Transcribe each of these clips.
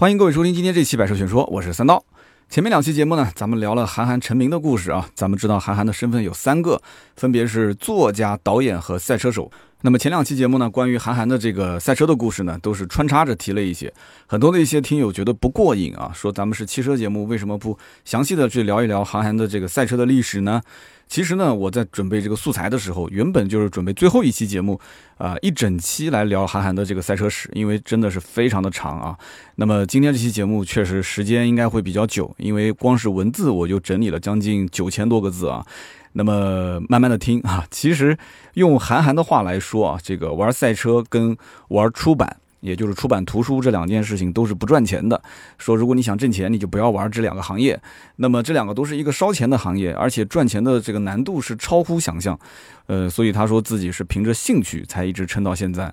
欢迎各位收听今天这期百车全说，我是三刀。前面两期节目呢，咱们聊了韩寒成名的故事啊。咱们知道韩寒的身份有三个，分别是作家、导演和赛车手。那么前两期节目呢，关于韩寒的这个赛车的故事呢，都是穿插着提了一些。很多的一些听友觉得不过瘾啊，说咱们是汽车节目，为什么不详细的去聊一聊韩寒的这个赛车的历史呢？其实呢，我在准备这个素材的时候，原本就是准备最后一期节目，啊，一整期来聊韩寒的这个赛车史，因为真的是非常的长啊。那么今天这期节目确实时间应该会比较久，因为光是文字我就整理了将近九千多个字啊。那么慢慢的听啊，其实用韩寒的话来说啊，这个玩赛车跟玩出版。也就是出版图书这两件事情都是不赚钱的。说如果你想挣钱，你就不要玩这两个行业。那么这两个都是一个烧钱的行业，而且赚钱的这个难度是超乎想象。呃，所以他说自己是凭着兴趣才一直撑到现在。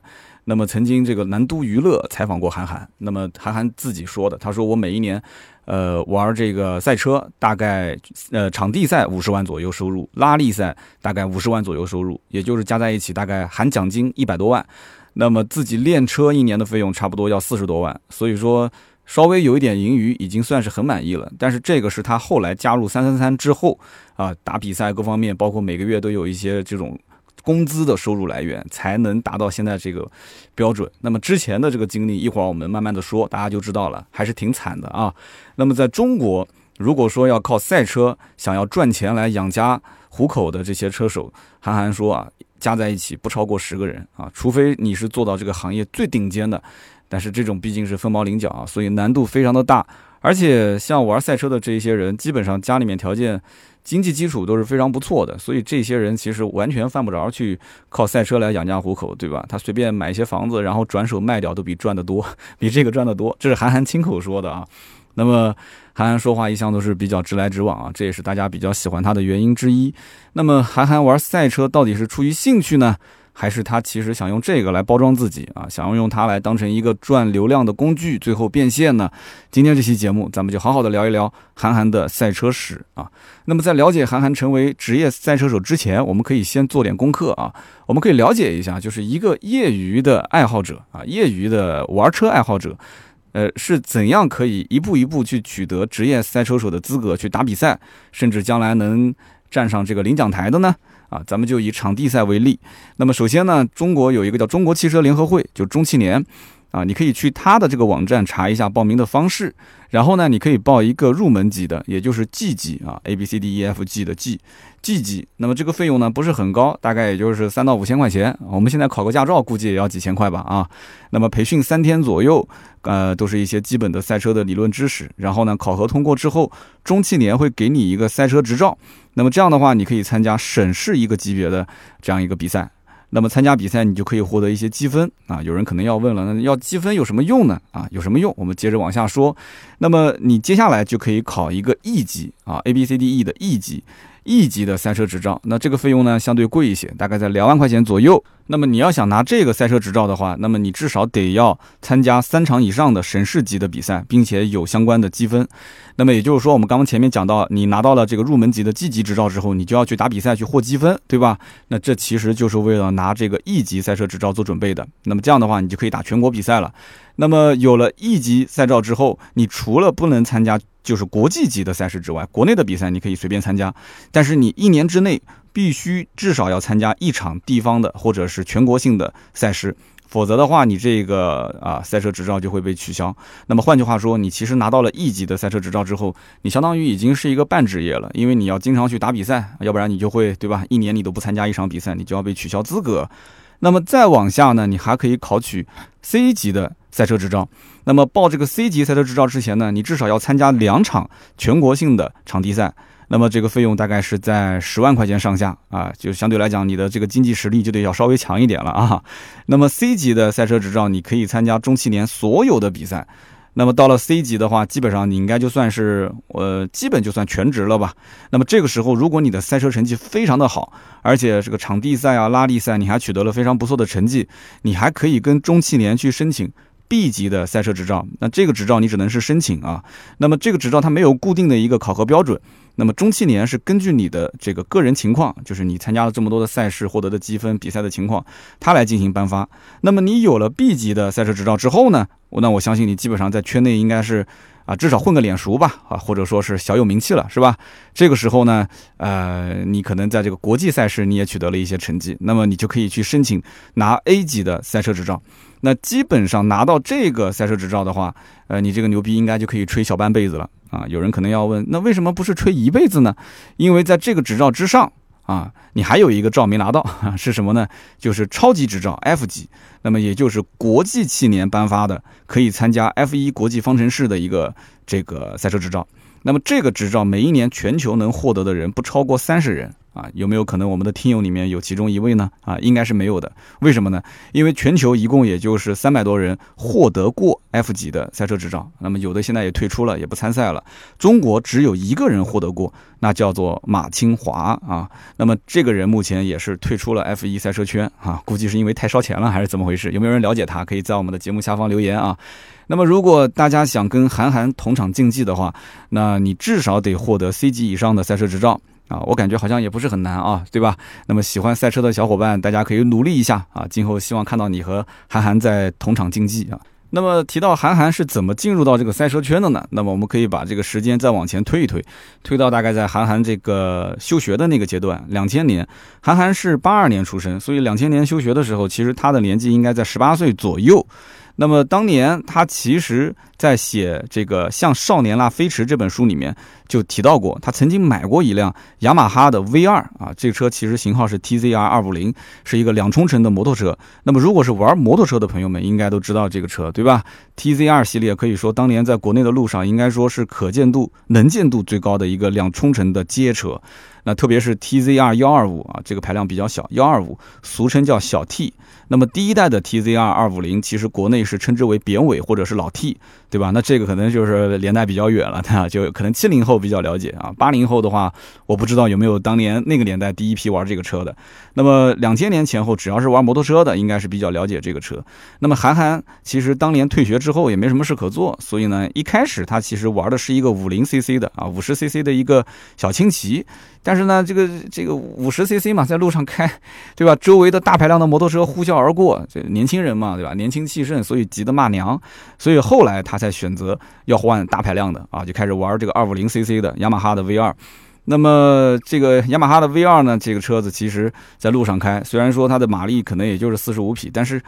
那么曾经这个南都娱乐采访过韩寒，那么韩寒自己说的，他说我每一年，呃，玩这个赛车大概呃场地赛五十万左右收入，拉力赛大概五十万左右收入，也就是加在一起大概含奖金一百多万。那么自己练车一年的费用差不多要四十多万，所以说稍微有一点盈余已经算是很满意了。但是这个是他后来加入三三三之后啊，打比赛各方面，包括每个月都有一些这种工资的收入来源，才能达到现在这个标准。那么之前的这个经历，一会儿我们慢慢的说，大家就知道了，还是挺惨的啊。那么在中国，如果说要靠赛车想要赚钱来养家糊口的这些车手，韩寒说啊。加在一起不超过十个人啊，除非你是做到这个行业最顶尖的，但是这种毕竟是凤毛麟角啊，所以难度非常的大。而且像玩赛车的这一些人，基本上家里面条件、经济基础都是非常不错的，所以这些人其实完全犯不着去靠赛车来养家糊口，对吧？他随便买一些房子，然后转手卖掉，都比赚得多，比这个赚得多。这是韩寒亲口说的啊。那么。韩寒说话一向都是比较直来直往啊，这也是大家比较喜欢他的原因之一。那么，韩寒玩赛车到底是出于兴趣呢，还是他其实想用这个来包装自己啊？想要用它来当成一个赚流量的工具，最后变现呢？今天这期节目，咱们就好好的聊一聊韩寒的赛车史啊。那么，在了解韩寒成为职业赛车手之前，我们可以先做点功课啊。我们可以了解一下，就是一个业余的爱好者啊，业余的玩车爱好者。呃，是怎样可以一步一步去取得职业赛车手的资格，去打比赛，甚至将来能站上这个领奖台的呢？啊，咱们就以场地赛为例。那么首先呢，中国有一个叫中国汽车联合会，就中汽联。啊，你可以去他的这个网站查一下报名的方式，然后呢，你可以报一个入门级的，也就是 G 级啊，A B C D E F G 的 G，G 级。那么这个费用呢不是很高，大概也就是三到五千块钱。我们现在考个驾照估计也要几千块吧啊。那么培训三天左右，呃，都是一些基本的赛车的理论知识。然后呢，考核通过之后，中汽联会给你一个赛车执照。那么这样的话，你可以参加省市一个级别的这样一个比赛。那么参加比赛，你就可以获得一些积分啊。有人可能要问了，那要积分有什么用呢？啊，有什么用？我们接着往下说。那么你接下来就可以考一个 E 级啊，A B C D E 的 E 级。一级的赛车执照，那这个费用呢相对贵一些，大概在两万块钱左右。那么你要想拿这个赛车执照的话，那么你至少得要参加三场以上的省市级的比赛，并且有相关的积分。那么也就是说，我们刚刚前面讲到，你拿到了这个入门级的 G 级执照之后，你就要去打比赛去获积分，对吧？那这其实就是为了拿这个 E 级赛车执照做准备的。那么这样的话，你就可以打全国比赛了。那么有了 E 级赛照之后，你除了不能参加。就是国际级的赛事之外，国内的比赛你可以随便参加，但是你一年之内必须至少要参加一场地方的或者是全国性的赛事，否则的话，你这个啊赛车执照就会被取消。那么换句话说，你其实拿到了 E 级的赛车执照之后，你相当于已经是一个半职业了，因为你要经常去打比赛，要不然你就会对吧？一年你都不参加一场比赛，你就要被取消资格。那么再往下呢，你还可以考取 C 级的赛车执照。那么报这个 C 级赛车执照之前呢，你至少要参加两场全国性的场地赛。那么这个费用大概是在十万块钱上下啊，就相对来讲，你的这个经济实力就得要稍微强一点了啊。那么 C 级的赛车执照，你可以参加中汽联所有的比赛。那么到了 C 级的话，基本上你应该就算是呃，基本就算全职了吧。那么这个时候，如果你的赛车成绩非常的好，而且这个场地赛啊、拉力赛你还取得了非常不错的成绩，你还可以跟中汽联去申请 B 级的赛车执照。那这个执照你只能是申请啊。那么这个执照它没有固定的一个考核标准。那么中期年是根据你的这个个人情况，就是你参加了这么多的赛事获得的积分、比赛的情况，它来进行颁发。那么你有了 B 级的赛车执照之后呢，那我相信你基本上在圈内应该是啊，至少混个脸熟吧，啊，或者说是小有名气了，是吧？这个时候呢，呃，你可能在这个国际赛事你也取得了一些成绩，那么你就可以去申请拿 A 级的赛车执照。那基本上拿到这个赛车执照的话，呃，你这个牛逼应该就可以吹小半辈子了啊！有人可能要问，那为什么不是吹一辈子呢？因为在这个执照之上啊，你还有一个照没拿到，是什么呢？就是超级执照 F 级，那么也就是国际汽联颁发的，可以参加 F 一国际方程式的一个这个赛车执照。那么这个执照每一年全球能获得的人不超过三十人。啊，有没有可能我们的听友里面有其中一位呢？啊，应该是没有的。为什么呢？因为全球一共也就是三百多人获得过 F 级的赛车执照，那么有的现在也退出了，也不参赛了。中国只有一个人获得过，那叫做马清华啊。那么这个人目前也是退出了 F1 赛车圈啊，估计是因为太烧钱了还是怎么回事？有没有人了解他？可以在我们的节目下方留言啊。那么如果大家想跟韩寒同场竞技的话，那你至少得获得 C 级以上的赛车执照。啊，我感觉好像也不是很难啊，对吧？那么喜欢赛车的小伙伴，大家可以努力一下啊！今后希望看到你和韩寒在同场竞技啊。那么提到韩寒是怎么进入到这个赛车圈的呢？那么我们可以把这个时间再往前推一推，推到大概在韩寒这个休学的那个阶段，两千年。韩寒是八二年出生，所以两千年休学的时候，其实他的年纪应该在十八岁左右。那么当年他其实，在写这个《向少年啦飞驰》这本书里面就提到过，他曾经买过一辆雅马哈的 V 二啊，这车其实型号是 TZR 二五零，是一个两冲程的摩托车。那么如果是玩摩托车的朋友们，应该都知道这个车，对吧？TZR 系列可以说当年在国内的路上，应该说是可见度、能见度最高的一个两冲程的街车。那特别是 TZR 幺二五啊，这个排量比较小，幺二五俗称叫小 T。那么第一代的 TZR 二五零，其实国内是称之为扁尾或者是老 T，对吧？那这个可能就是年代比较远了，啊，就可能七零后比较了解啊。八零后的话，我不知道有没有当年那个年代第一批玩这个车的。那么两千年前后，只要是玩摩托车的，应该是比较了解这个车。那么韩寒其实当年退学之后也没什么事可做，所以呢，一开始他其实玩的是一个五零 CC 的啊，五十 CC 的一个小轻骑。但是呢，这个这个五十 CC 嘛，在路上开，对吧？周围的大排量的摩托车呼啸而过，这年轻人嘛，对吧？年轻气盛，所以急得骂娘。所以后来他才选择要换大排量的啊，就开始玩这个二五零 CC 的雅马哈的 V 二。那么这个雅马哈的 V 二呢，这个车子其实在路上开，虽然说它的马力可能也就是四十五匹，但是。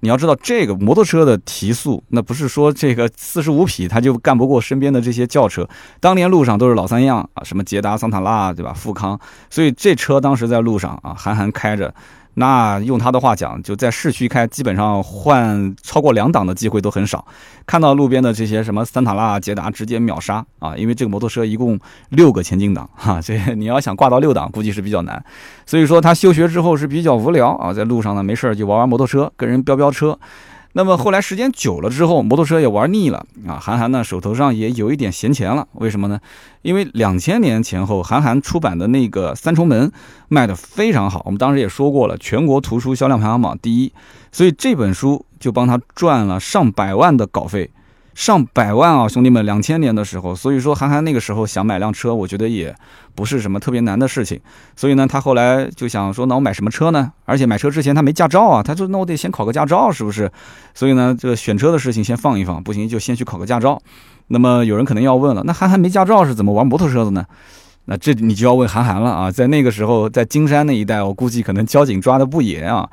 你要知道，这个摩托车的提速，那不是说这个四十五匹它就干不过身边的这些轿车。当年路上都是老三样啊，什么捷达、桑塔纳，对吧？富康，所以这车当时在路上啊，韩寒开着。那用他的话讲，就在市区开，基本上换超过两档的机会都很少。看到路边的这些什么桑塔纳、捷达，直接秒杀啊！因为这个摩托车一共六个前进档哈，这你要想挂到六档，估计是比较难。所以说他休学之后是比较无聊啊，在路上呢没事就玩玩摩托车，跟人飙飙车。那么后来时间久了之后，摩托车也玩腻了啊。韩寒呢手头上也有一点闲钱了，为什么呢？因为两千年前后，韩寒出版的那个《三重门》卖的非常好，我们当时也说过了，全国图书销量排行榜第一，所以这本书就帮他赚了上百万的稿费。上百万啊，兄弟们！两千年的时候，所以说韩寒那个时候想买辆车，我觉得也不是什么特别难的事情。所以呢，他后来就想说，那我买什么车呢？而且买车之前他没驾照啊，他说那我得先考个驾照，是不是？所以呢，这个选车的事情先放一放，不行就先去考个驾照。那么有人可能要问了，那韩寒没驾照是怎么玩摩托车的呢？那这你就要问韩寒了啊！在那个时候，在金山那一带，我估计可能交警抓的不严啊。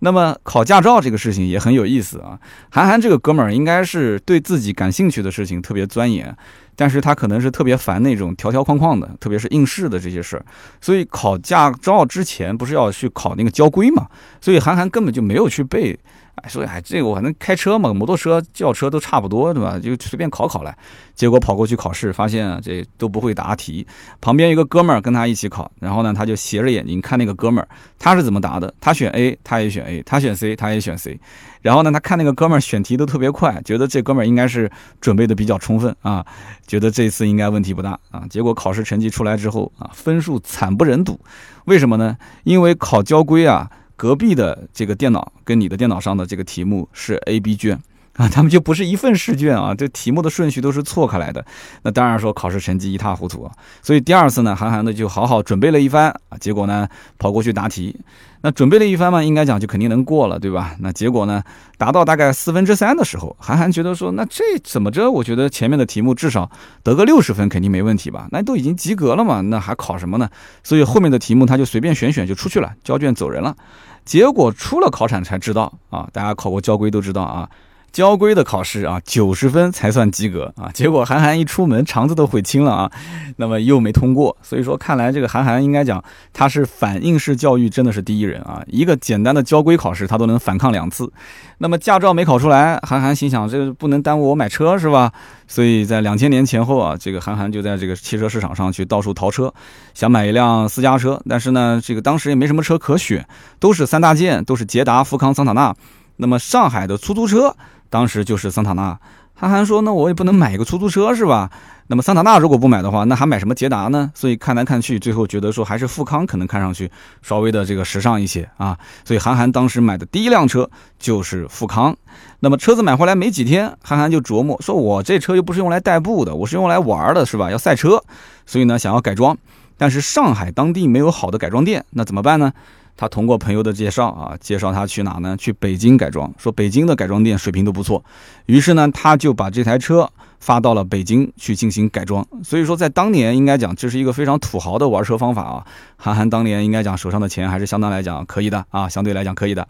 那么考驾照这个事情也很有意思啊。韩寒这个哥们儿应该是对自己感兴趣的事情特别钻研，但是他可能是特别烦那种条条框框的，特别是应试的这些事儿。所以考驾照之前不是要去考那个交规嘛？所以韩寒根本就没有去背。哎，说哎，这个我还能开车嘛？摩托车、轿车都差不多，对吧？就随便考考来。结果跑过去考试，发现这都不会答题。旁边一个哥们儿跟他一起考，然后呢，他就斜着眼睛看那个哥们儿，他是怎么答的？他选 A，他也选 A；他选 C，他也选 C。然后呢，他看那个哥们儿选题都特别快，觉得这哥们儿应该是准备的比较充分啊，觉得这次应该问题不大啊。结果考试成绩出来之后啊，分数惨不忍睹。为什么呢？因为考交规啊。隔壁的这个电脑跟你的电脑上的这个题目是 A、B 卷，啊，他们就不是一份试卷啊，这题目的顺序都是错开来的。那当然说考试成绩一塌糊涂啊。所以第二次呢，韩寒呢就好好准备了一番啊，结果呢跑过去答题。那准备了一番嘛，应该讲就肯定能过了，对吧？那结果呢，达到大概四分之三的时候，韩寒觉得说，那这怎么着？我觉得前面的题目至少得个六十分肯定没问题吧？那都已经及格了嘛，那还考什么呢？所以后面的题目他就随便选选就出去了，交卷走人了。结果出了考场才知道啊，大家考过交规都知道啊。交规的考试啊，九十分才算及格啊！结果韩寒一出门，肠子都悔青了啊，那么又没通过。所以说，看来这个韩寒应该讲他是反应式教育真的是第一人啊！一个简单的交规考试，他都能反抗两次。那么驾照没考出来，韩寒心想，这个不能耽误我买车是吧？所以在两千年前后啊，这个韩寒就在这个汽车市场上去到处淘车，想买一辆私家车。但是呢，这个当时也没什么车可选，都是三大件，都是捷达、富康、桑塔纳。那么上海的出租车。当时就是桑塔纳，韩寒说：“那我也不能买一个出租车是吧？那么桑塔纳如果不买的话，那还买什么捷达呢？所以看来看去，最后觉得说还是富康可能看上去稍微的这个时尚一些啊。所以韩寒当时买的第一辆车就是富康。那么车子买回来没几天，韩寒就琢磨说：我这车又不是用来代步的，我是用来玩的，是吧？要赛车，所以呢想要改装，但是上海当地没有好的改装店，那怎么办呢？”他通过朋友的介绍啊，介绍他去哪呢？去北京改装，说北京的改装店水平都不错。于是呢，他就把这台车发到了北京去进行改装。所以说，在当年应该讲这是一个非常土豪的玩车方法啊。韩寒当年应该讲手上的钱还是相当来讲可以的啊，相对来讲可以的。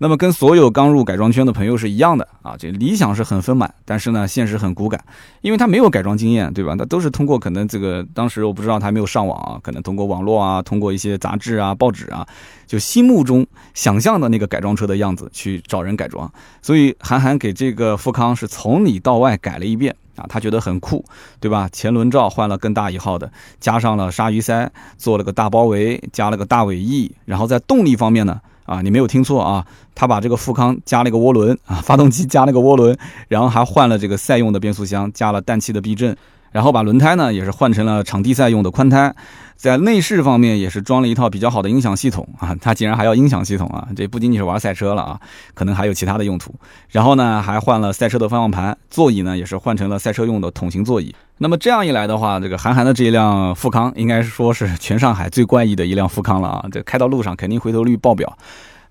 那么跟所有刚入改装圈的朋友是一样的啊，这理想是很丰满，但是呢，现实很骨感，因为他没有改装经验，对吧？他都是通过可能这个当时我不知道他没有上网啊，可能通过网络啊，通过一些杂志啊、报纸啊，就心目中想象的那个改装车的样子去找人改装。所以韩寒给这个富康是从里到外改了一遍啊，他觉得很酷，对吧？前轮罩换了更大一号的，加上了鲨鱼鳃，做了个大包围，加了个大尾翼，然后在动力方面呢。啊，你没有听错啊，他把这个富康加了一个涡轮啊，发动机加了个涡轮，然后还换了这个赛用的变速箱，加了氮气的避震，然后把轮胎呢也是换成了场地赛用的宽胎。在内饰方面也是装了一套比较好的音响系统啊，它竟然还要音响系统啊，这不仅仅是玩赛车了啊，可能还有其他的用途。然后呢，还换了赛车的方向盘，座椅呢也是换成了赛车用的桶型座椅。那么这样一来的话，这个韩寒的这一辆富康应该说是全上海最怪异的一辆富康了啊，这开到路上肯定回头率爆表。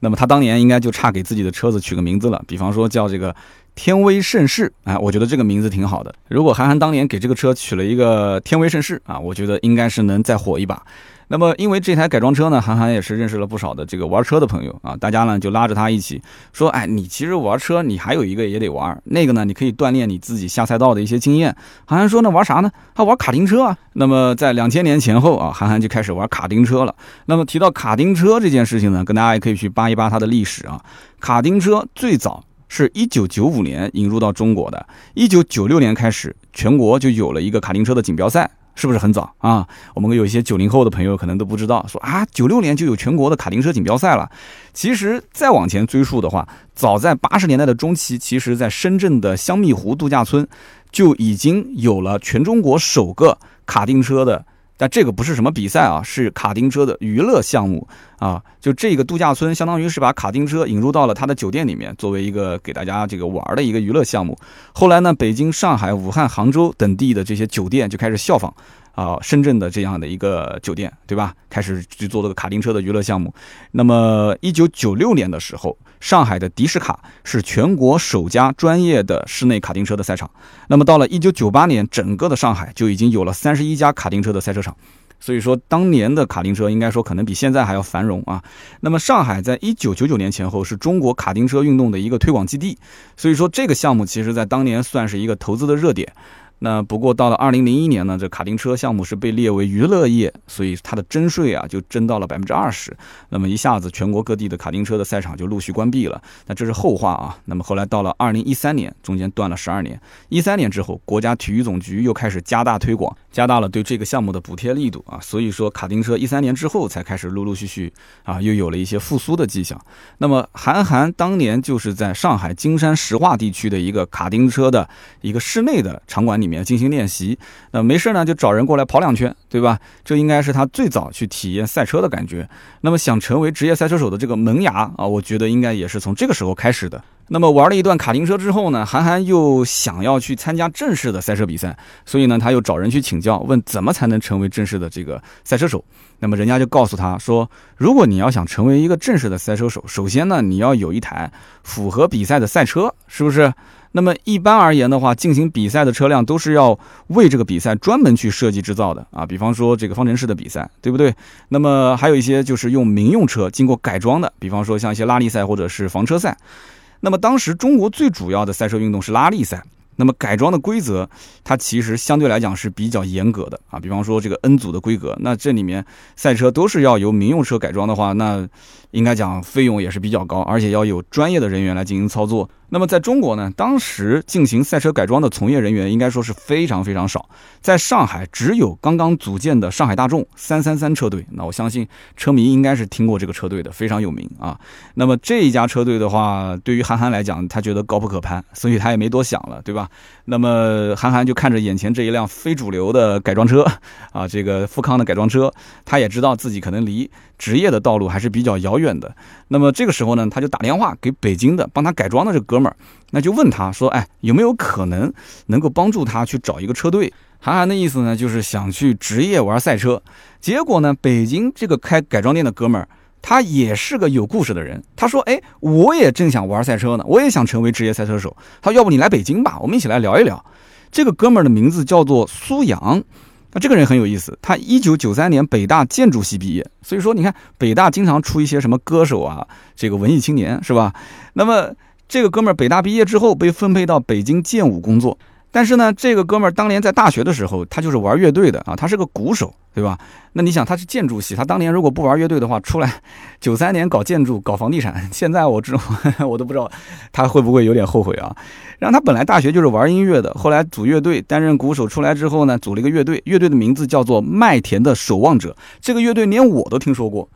那么他当年应该就差给自己的车子取个名字了，比方说叫这个。天威盛世，哎，我觉得这个名字挺好的。如果韩寒当年给这个车取了一个天威盛世啊，我觉得应该是能再火一把。那么，因为这台改装车呢，韩寒也是认识了不少的这个玩车的朋友啊，大家呢就拉着他一起说，哎，你其实玩车，你还有一个也得玩，那个呢，你可以锻炼你自己下赛道的一些经验。韩寒说，那玩啥呢？他玩卡丁车啊。那么在两千年前后啊，韩寒就开始玩卡丁车了。那么提到卡丁车这件事情呢，跟大家也可以去扒一扒它的历史啊。卡丁车最早。是一九九五年引入到中国的，一九九六年开始，全国就有了一个卡丁车的锦标赛，是不是很早啊？我们有一些九零后的朋友可能都不知道，说啊，九六年就有全国的卡丁车锦标赛了。其实再往前追溯的话，早在八十年代的中期，其实在深圳的香蜜湖度假村就已经有了全中国首个卡丁车的。但这个不是什么比赛啊，是卡丁车的娱乐项目啊。就这个度假村，相当于是把卡丁车引入到了他的酒店里面，作为一个给大家这个玩的一个娱乐项目。后来呢，北京、上海、武汉、杭州等地的这些酒店就开始效仿。啊，深圳的这样的一个酒店，对吧？开始去做这个卡丁车的娱乐项目。那么，一九九六年的时候，上海的迪士卡是全国首家专业的室内卡丁车的赛场。那么，到了一九九八年，整个的上海就已经有了三十一家卡丁车的赛车场。所以说，当年的卡丁车应该说可能比现在还要繁荣啊。那么，上海在一九九九年前后是中国卡丁车运动的一个推广基地。所以说，这个项目其实在当年算是一个投资的热点。那不过到了二零零一年呢，这卡丁车项目是被列为娱乐业，所以它的征税啊就征到了百分之二十。那么一下子全国各地的卡丁车的赛场就陆续关闭了。那这是后话啊。那么后来到了二零一三年，中间断了十二年。一三年之后，国家体育总局又开始加大推广，加大了对这个项目的补贴力度啊。所以说卡丁车一三年之后才开始陆陆续续啊又有了一些复苏的迹象。那么韩寒当年就是在上海金山石化地区的一个卡丁车的一个室内的场馆里。面进行练习，那没事呢就找人过来跑两圈，对吧？这应该是他最早去体验赛车的感觉。那么想成为职业赛车手的这个萌芽啊，我觉得应该也是从这个时候开始的。那么玩了一段卡丁车之后呢，韩寒又想要去参加正式的赛车比赛，所以呢，他又找人去请教，问怎么才能成为正式的这个赛车手。那么人家就告诉他说，如果你要想成为一个正式的赛车手，首先呢，你要有一台符合比赛的赛车，是不是？那么一般而言的话，进行比赛的车辆都是要为这个比赛专门去设计制造的啊。比方说这个方程式的比赛，对不对？那么还有一些就是用民用车经过改装的，比方说像一些拉力赛或者是房车赛。那么当时中国最主要的赛车运动是拉力赛，那么改装的规则它其实相对来讲是比较严格的啊。比方说这个 N 组的规格，那这里面赛车都是要由民用车改装的话，那应该讲费用也是比较高，而且要有专业的人员来进行操作。那么在中国呢，当时进行赛车改装的从业人员应该说是非常非常少。在上海，只有刚刚组建的上海大众三三三车队。那我相信车迷应该是听过这个车队的，非常有名啊。那么这一家车队的话，对于韩寒来讲，他觉得高不可攀，所以他也没多想了，对吧？那么韩寒就看着眼前这一辆非主流的改装车 啊，这个富康的改装车，他也知道自己可能离职业的道路还是比较遥远的。那么这个时候呢，他就打电话给北京的帮他改装的这哥们儿，那就问他说：“哎，有没有可能能够帮助他去找一个车队？”韩寒的意思呢，就是想去职业玩赛车。结果呢，北京这个开改装店的哥们儿，他也是个有故事的人。他说：“哎，我也正想玩赛车呢，我也想成为职业赛车手。”他说：“要不你来北京吧，我们一起来聊一聊。”这个哥们儿的名字叫做苏阳。那这个人很有意思，他一九九三年北大建筑系毕业，所以说你看北大经常出一些什么歌手啊，这个文艺青年是吧？那么这个哥们儿北大毕业之后被分配到北京建武工作。但是呢，这个哥们儿当年在大学的时候，他就是玩乐队的啊，他是个鼓手，对吧？那你想，他是建筑系，他当年如果不玩乐队的话，出来 九三年搞建筑、搞房地产，现在我知道，我都不知道他会不会有点后悔啊？然后他本来大学就是玩音乐的，后来组乐队，担任鼓手，出来之后呢，组了一个乐队，乐队的名字叫做麦田的守望者。这个乐队连我都听说过，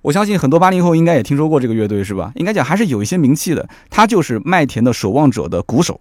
我相信很多八零后应该也听说过这个乐队，是吧？应该讲还是有一些名气的。他就是麦田的守望者的鼓手。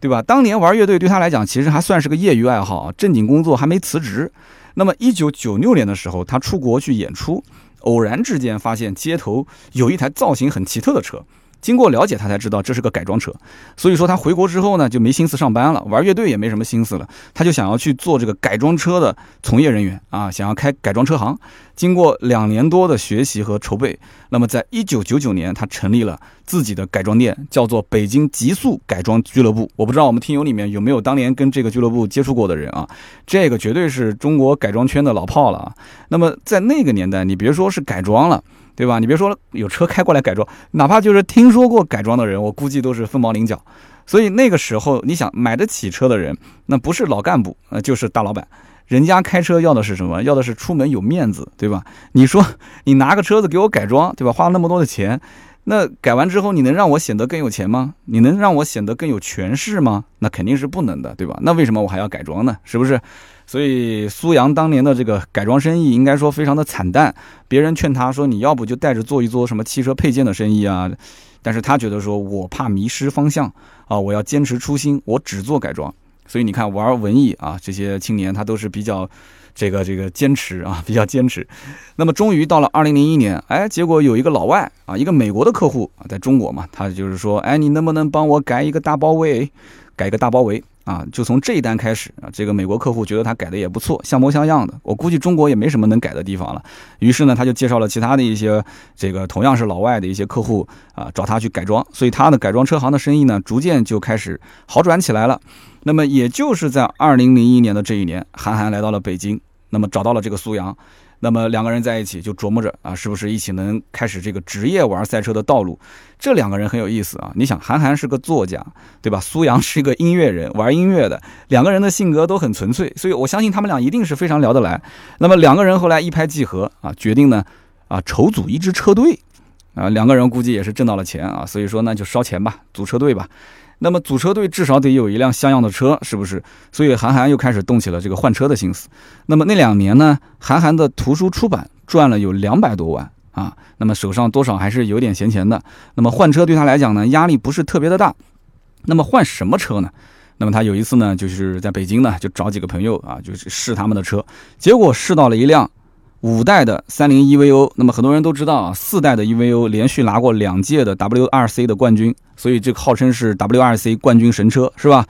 对吧？当年玩乐队对他来讲，其实还算是个业余爱好，正经工作还没辞职。那么，一九九六年的时候，他出国去演出，偶然之间发现街头有一台造型很奇特的车。经过了解，他才知道这是个改装车，所以说他回国之后呢，就没心思上班了，玩乐队也没什么心思了，他就想要去做这个改装车的从业人员啊，想要开改装车行。经过两年多的学习和筹备，那么在一九九九年，他成立了自己的改装店，叫做北京极速改装俱乐部。我不知道我们听友里面有没有当年跟这个俱乐部接触过的人啊？这个绝对是中国改装圈的老炮了啊。那么在那个年代，你别说是改装了。对吧？你别说有车开过来改装，哪怕就是听说过改装的人，我估计都是凤毛麟角。所以那个时候，你想买得起车的人，那不是老干部，那就是大老板。人家开车要的是什么？要的是出门有面子，对吧？你说 你拿个车子给我改装，对吧？花了那么多的钱，那改完之后，你能让我显得更有钱吗？你能让我显得更有权势吗？那肯定是不能的，对吧？那为什么我还要改装呢？是不是？所以苏阳当年的这个改装生意应该说非常的惨淡，别人劝他说你要不就带着做一做什么汽车配件的生意啊，但是他觉得说我怕迷失方向啊，我要坚持初心，我只做改装。所以你看玩文艺啊这些青年他都是比较这个这个坚持啊，比较坚持。那么终于到了二零零一年，哎，结果有一个老外啊，一个美国的客户啊，在中国嘛，他就是说，哎，你能不能帮我改一个大包围，改个大包围？啊，就从这一单开始啊，这个美国客户觉得他改的也不错，像模像样的。我估计中国也没什么能改的地方了。于是呢，他就介绍了其他的一些这个同样是老外的一些客户啊，找他去改装。所以他的改装车行的生意呢，逐渐就开始好转起来了。那么也就是在二零零一年的这一年，韩寒来到了北京，那么找到了这个苏阳。那么两个人在一起就琢磨着啊，是不是一起能开始这个职业玩赛车的道路？这两个人很有意思啊。你想，韩寒是个作家，对吧？苏阳 是一个音乐人，玩音乐的，两个人的性格都很纯粹，所以我相信他们俩一定是非常聊得来。那么两个人后来一拍即合啊，决定呢啊筹组一支车队啊，两个人估计也是挣到了钱啊，所以说那就烧钱吧，组车队吧。那么组车队至少得有一辆像样的车，是不是？所以韩寒又开始动起了这个换车的心思。那么那两年呢，韩寒的图书出版赚了有两百多万啊，那么手上多少还是有点闲钱的。那么换车对他来讲呢，压力不是特别的大。那么换什么车呢？那么他有一次呢，就是在北京呢，就找几个朋友啊，就是试他们的车，结果试到了一辆五代的三菱 EVO，那么很多人都知道啊，四代的 EVO 连续拿过两届的 WRC 的冠军，所以这个号称是 WRC 冠军神车，是吧？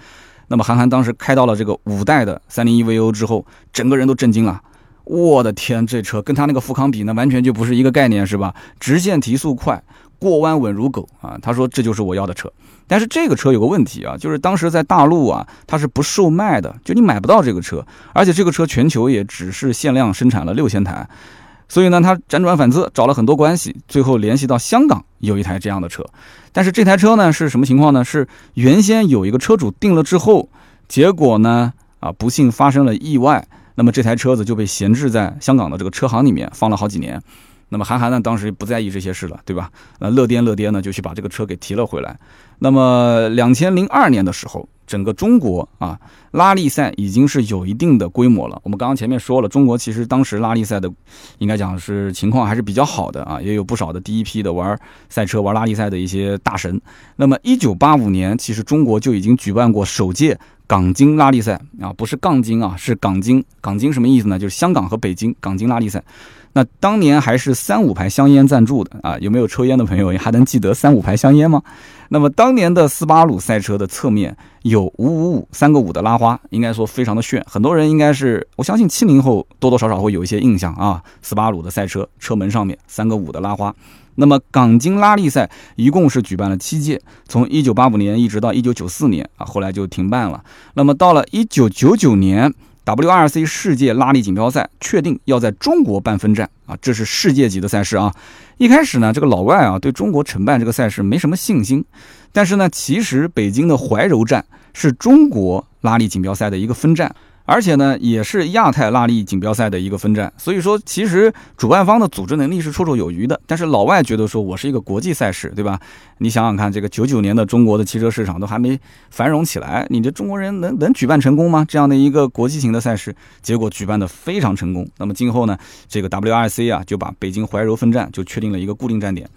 那么韩寒当时开到了这个五代的三菱 EVO 之后，整个人都震惊了。我的天，这车跟他那个富康比，那完全就不是一个概念，是吧？直线提速快，过弯稳如狗啊！他说这就是我要的车。但是这个车有个问题啊，就是当时在大陆啊，它是不售卖的，就你买不到这个车，而且这个车全球也只是限量生产了六千台，所以呢，他辗转反侧找了很多关系，最后联系到香港有一台这样的车，但是这台车呢是什么情况呢？是原先有一个车主订了之后，结果呢啊不幸发生了意外，那么这台车子就被闲置在香港的这个车行里面放了好几年。那么韩寒呢，当时不在意这些事了，对吧？那乐颠乐颠呢，就去把这个车给提了回来。那么两千零二年的时候，整个中国啊，拉力赛已经是有一定的规模了。我们刚刚前面说了，中国其实当时拉力赛的，应该讲是情况还是比较好的啊，也有不少的第一批的玩赛车、玩拉力赛的一些大神。那么一九八五年，其实中国就已经举办过首届港京拉力赛啊，不是杠精啊，是港京。港京什么意思呢？就是香港和北京港京拉力赛。那当年还是三五牌香烟赞助的啊，有没有抽烟的朋友还能记得三五牌香烟吗？那么当年的斯巴鲁赛车的侧面有五五五三个五的拉花，应该说非常的炫，很多人应该是我相信七零后多多少少会有一些印象啊。斯巴鲁的赛车车门上面三个五的拉花。那么港金拉力赛一共是举办了七届，从一九八五年一直到一九九四年啊，后来就停办了。那么到了一九九九年。WRC 世界拉力锦标赛确定要在中国办分站啊，这是世界级的赛事啊。一开始呢，这个老外啊对中国承办这个赛事没什么信心，但是呢，其实北京的怀柔站是中国拉力锦标赛的一个分站。而且呢，也是亚太拉力锦标赛的一个分站，所以说其实主办方的组织能力是绰绰有余的。但是老外觉得说，我是一个国际赛事，对吧？你想想看，这个九九年的中国的汽车市场都还没繁荣起来，你这中国人能能举办成功吗？这样的一个国际型的赛事，结果举办的非常成功。那么今后呢，这个 WRC 啊，就把北京怀柔分站就确定了一个固定站点。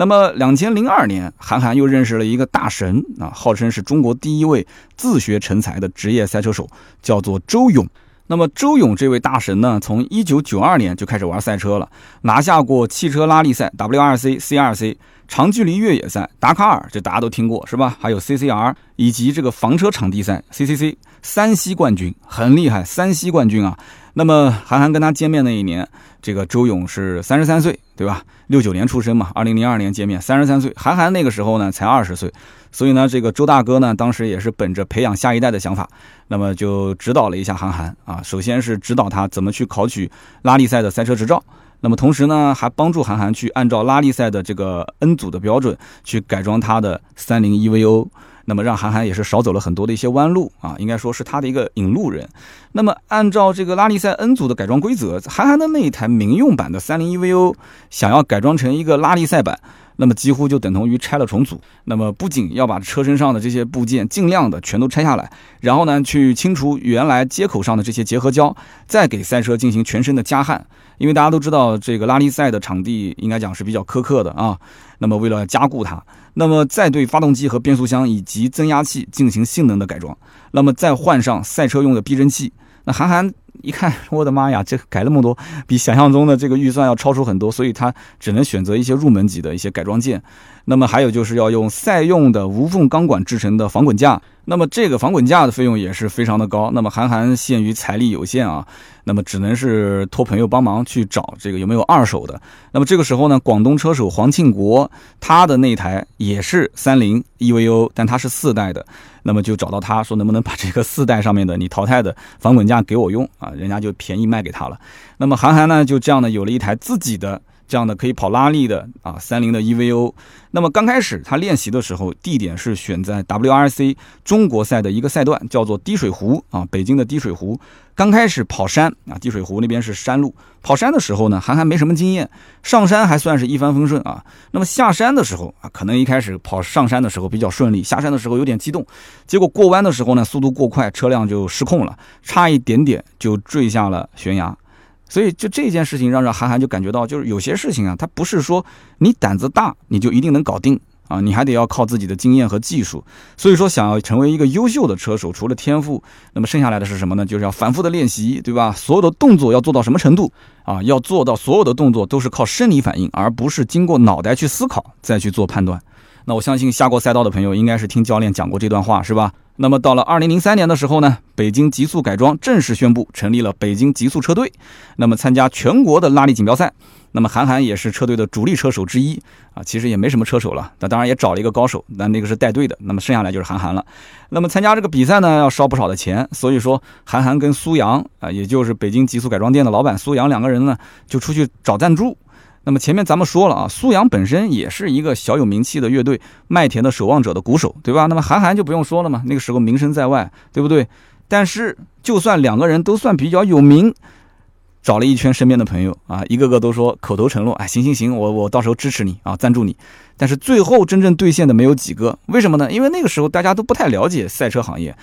那么，两千零二年，韩寒又认识了一个大神啊，号称是中国第一位自学成才的职业赛车手，叫做周勇。那么，周勇这位大神呢，从一九九二年就开始玩赛车了，拿下过汽车拉力赛 WRC、CRC、长距离越野赛达喀尔，这大家都听过是吧？还有 CCR 以及这个房车场地赛 CCC，三西冠军，很厉害，三西冠军啊。那么，韩寒跟他见面那一年，这个周勇是三十三岁，对吧？六九年出生嘛，二零零二年见面，三十三岁。韩寒那个时候呢，才二十岁，所以呢，这个周大哥呢，当时也是本着培养下一代的想法，那么就指导了一下韩寒啊。首先是指导他怎么去考取拉力赛的赛车执照，那么同时呢，还帮助韩寒去按照拉力赛的这个 N 组的标准去改装他的三菱 EVO。那么让韩寒也是少走了很多的一些弯路啊，应该说是他的一个引路人。那么按照这个拉力赛 N 组的改装规则，韩寒的那一台民用版的三菱 EVO 想要改装成一个拉力赛版，那么几乎就等同于拆了重组。那么不仅要把车身上的这些部件尽量的全都拆下来，然后呢去清除原来接口上的这些结合胶，再给赛车进行全身的加焊。因为大家都知道这个拉力赛的场地应该讲是比较苛刻的啊。那么为了加固它。那么再对发动机和变速箱以及增压器进行性能的改装，那么再换上赛车用的避震器。那韩寒一看，我的妈呀，这改那么多，比想象中的这个预算要超出很多，所以他只能选择一些入门级的一些改装件。那么还有就是要用赛用的无缝钢管制成的防滚架。那么这个防滚架的费用也是非常的高。那么韩寒限于财力有限啊，那么只能是托朋友帮忙去找这个有没有二手的。那么这个时候呢，广东车手黄庆国他的那台也是三菱 EVO，但他是四代的，那么就找到他说能不能把这个四代上面的你淘汰的防滚架给我用啊？人家就便宜卖给他了。那么韩寒呢就这样呢有了一台自己的。这样的可以跑拉力的啊，三菱的 EVO。那么刚开始他练习的时候，地点是选在 WRC 中国赛的一个赛段，叫做滴水湖啊，北京的滴水湖。刚开始跑山啊，滴水湖那边是山路。跑山的时候呢，韩寒没什么经验，上山还算是一帆风顺啊。那么下山的时候啊，可能一开始跑上山的时候比较顺利，下山的时候有点激动，结果过弯的时候呢，速度过快，车辆就失控了，差一点点就坠下了悬崖。所以，就这件事情，让让韩寒就感觉到，就是有些事情啊，他不是说你胆子大你就一定能搞定啊，你还得要靠自己的经验和技术。所以说，想要成为一个优秀的车手，除了天赋，那么剩下来的是什么呢？就是要反复的练习，对吧？所有的动作要做到什么程度啊？要做到所有的动作都是靠生理反应，而不是经过脑袋去思考再去做判断。那我相信下过赛道的朋友应该是听教练讲过这段话，是吧？那么到了二零零三年的时候呢，北京极速改装正式宣布成立了北京极速车队，那么参加全国的拉力锦标赛。那么韩寒也是车队的主力车手之一啊，其实也没什么车手了，那当然也找了一个高手，那那个是带队的，那么剩下来就是韩寒了。那么参加这个比赛呢，要烧不少的钱，所以说韩寒跟苏阳啊，也就是北京极速改装店的老板苏阳两个人呢，就出去找赞助。那么前面咱们说了啊，苏阳本身也是一个小有名气的乐队麦田的守望者的鼓手，对吧？那么韩寒就不用说了嘛，那个时候名声在外，对不对？但是就算两个人都算比较有名，找了一圈身边的朋友啊，一个个都说口头承诺，哎，行行行，我我到时候支持你啊，赞助你。但是最后真正兑现的没有几个，为什么呢？因为那个时候大家都不太了解赛车行业，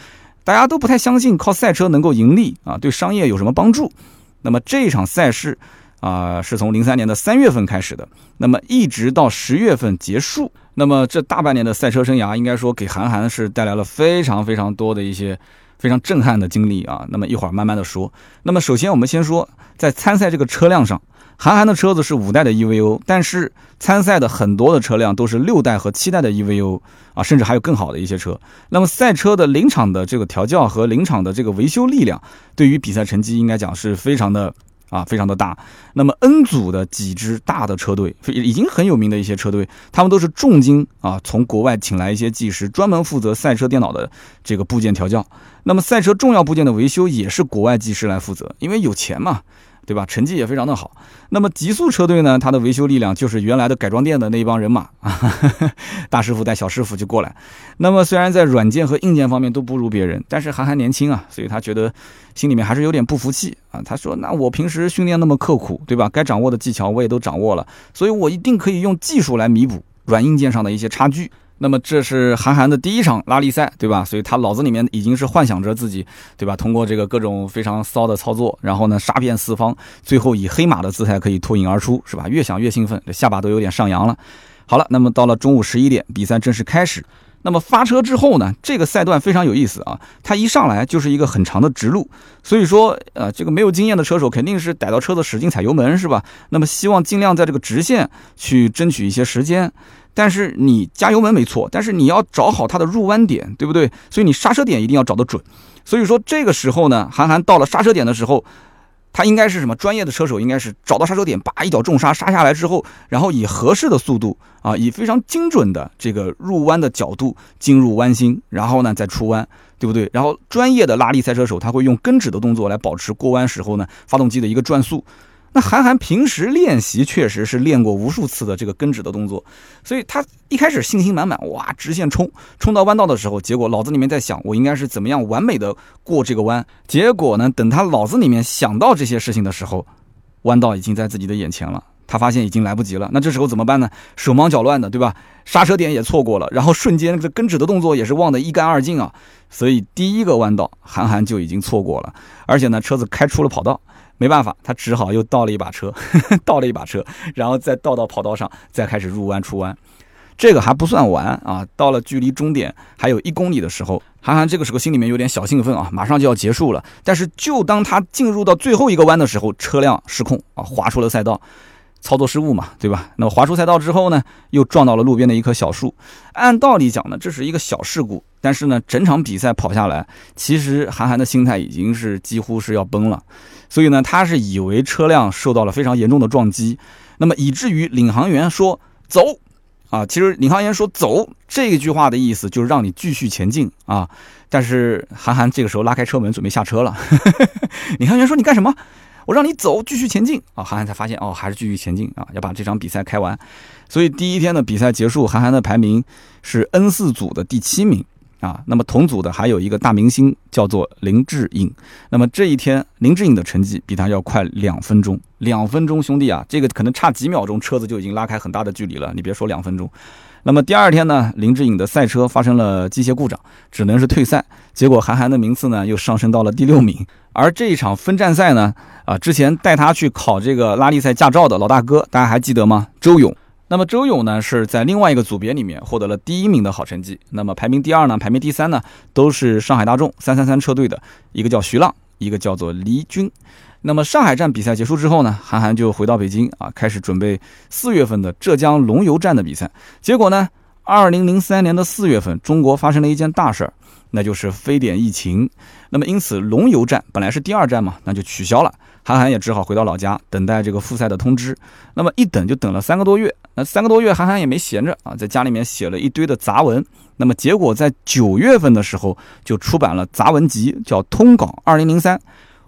大家都不太相信靠赛车能够盈利啊，对商业有什么帮助？那么这一场赛事。啊，是从零三年的三月份开始的，那么一直到十月份结束。那么这大半年的赛车生涯，应该说给韩寒是带来了非常非常多的一些非常震撼的经历啊。那么一会儿慢慢的说。那么首先我们先说，在参赛这个车辆上，韩寒的车子是五代的 EVO，但是参赛的很多的车辆都是六代和七代的 EVO 啊，甚至还有更好的一些车。那么赛车的临场的这个调教和临场的这个维修力量，对于比赛成绩应该讲是非常的。啊，非常的大。那么 N 组的几支大的车队，已经很有名的一些车队，他们都是重金啊，从国外请来一些技师，专门负责赛车电脑的这个部件调教。那么赛车重要部件的维修也是国外技师来负责，因为有钱嘛。对吧？成绩也非常的好。那么极速车队呢？它的维修力量就是原来的改装店的那一帮人马啊，大师傅带小师傅就过来。那么虽然在软件和硬件方面都不如别人，但是韩寒年轻啊，所以他觉得心里面还是有点不服气啊。他说：“那我平时训练那么刻苦，对吧？该掌握的技巧我也都掌握了，所以我一定可以用技术来弥补软硬件上的一些差距。”那么这是韩寒的第一场拉力赛，对吧？所以他脑子里面已经是幻想着自己，对吧？通过这个各种非常骚的操作，然后呢杀遍四方，最后以黑马的姿态可以脱颖而出，是吧？越想越兴奋，这下巴都有点上扬了。好了，那么到了中午十一点，比赛正式开始。那么发车之后呢，这个赛段非常有意思啊，它一上来就是一个很长的直路，所以说呃，这个没有经验的车手肯定是逮到车子使劲踩油门，是吧？那么希望尽量在这个直线去争取一些时间。但是你加油门没错，但是你要找好它的入弯点，对不对？所以你刹车点一定要找得准。所以说这个时候呢，韩寒到了刹车点的时候，他应该是什么？专业的车手应该是找到刹车点，叭一脚重刹，刹下来之后，然后以合适的速度啊，以非常精准的这个入弯的角度进入弯心，然后呢再出弯，对不对？然后专业的拉力赛车手他会用跟指的动作来保持过弯时候呢发动机的一个转速。那韩寒平时练习确实是练过无数次的这个跟指的动作，所以他一开始信心满满，哇，直线冲，冲到弯道的时候，结果脑子里面在想，我应该是怎么样完美的过这个弯。结果呢，等他脑子里面想到这些事情的时候，弯道已经在自己的眼前了，他发现已经来不及了。那这时候怎么办呢？手忙脚乱的，对吧？刹车点也错过了，然后瞬间这跟指的动作也是忘得一干二净啊。所以第一个弯道，韩寒就已经错过了，而且呢，车子开出了跑道。没办法，他只好又倒了一把车，倒了一把车，然后再倒到跑道上，再开始入弯出弯。这个还不算完啊！到了距离终点还有一公里的时候，韩寒这个时候心里面有点小兴奋啊，马上就要结束了。但是就当他进入到最后一个弯的时候，车辆失控啊，滑出了赛道。操作失误嘛，对吧？那么滑出赛道之后呢，又撞到了路边的一棵小树。按道理讲呢，这是一个小事故，但是呢，整场比赛跑下来，其实韩寒的心态已经是几乎是要崩了。所以呢，他是以为车辆受到了非常严重的撞击，那么以至于领航员说走啊，其实领航员说走这句话的意思就是让你继续前进啊。但是韩寒这个时候拉开车门准备下车了，领航员说你干什么？我让你走，继续前进啊！韩寒才发现哦，还是继续前进啊，要把这场比赛开完。所以第一天的比赛结束，韩寒的排名是 N 四组的第七名啊。那么同组的还有一个大明星叫做林志颖。那么这一天林志颖的成绩比他要快两分钟，两分钟兄弟啊，这个可能差几秒钟，车子就已经拉开很大的距离了。你别说两分钟。那么第二天呢，林志颖的赛车发生了机械故障，只能是退赛。结果韩寒的名次呢又上升到了第六名。而这一场分站赛呢，啊，之前带他去考这个拉力赛驾照的老大哥，大家还记得吗？周勇那么周勇呢是在另外一个组别里面获得了第一名的好成绩。那么排名第二呢，排名第三呢，都是上海大众三三三车队的一个叫徐浪，一个叫做黎军。那么上海站比赛结束之后呢，韩寒就回到北京啊，开始准备四月份的浙江龙游站的比赛。结果呢，二零零三年的四月份，中国发生了一件大事儿，那就是非典疫情。那么因此，龙游站本来是第二站嘛，那就取消了。韩寒也只好回到老家，等待这个复赛的通知。那么一等就等了三个多月。那三个多月，韩寒也没闲着啊，在家里面写了一堆的杂文。那么结果在九月份的时候，就出版了杂文集，叫《通稿二零零三》。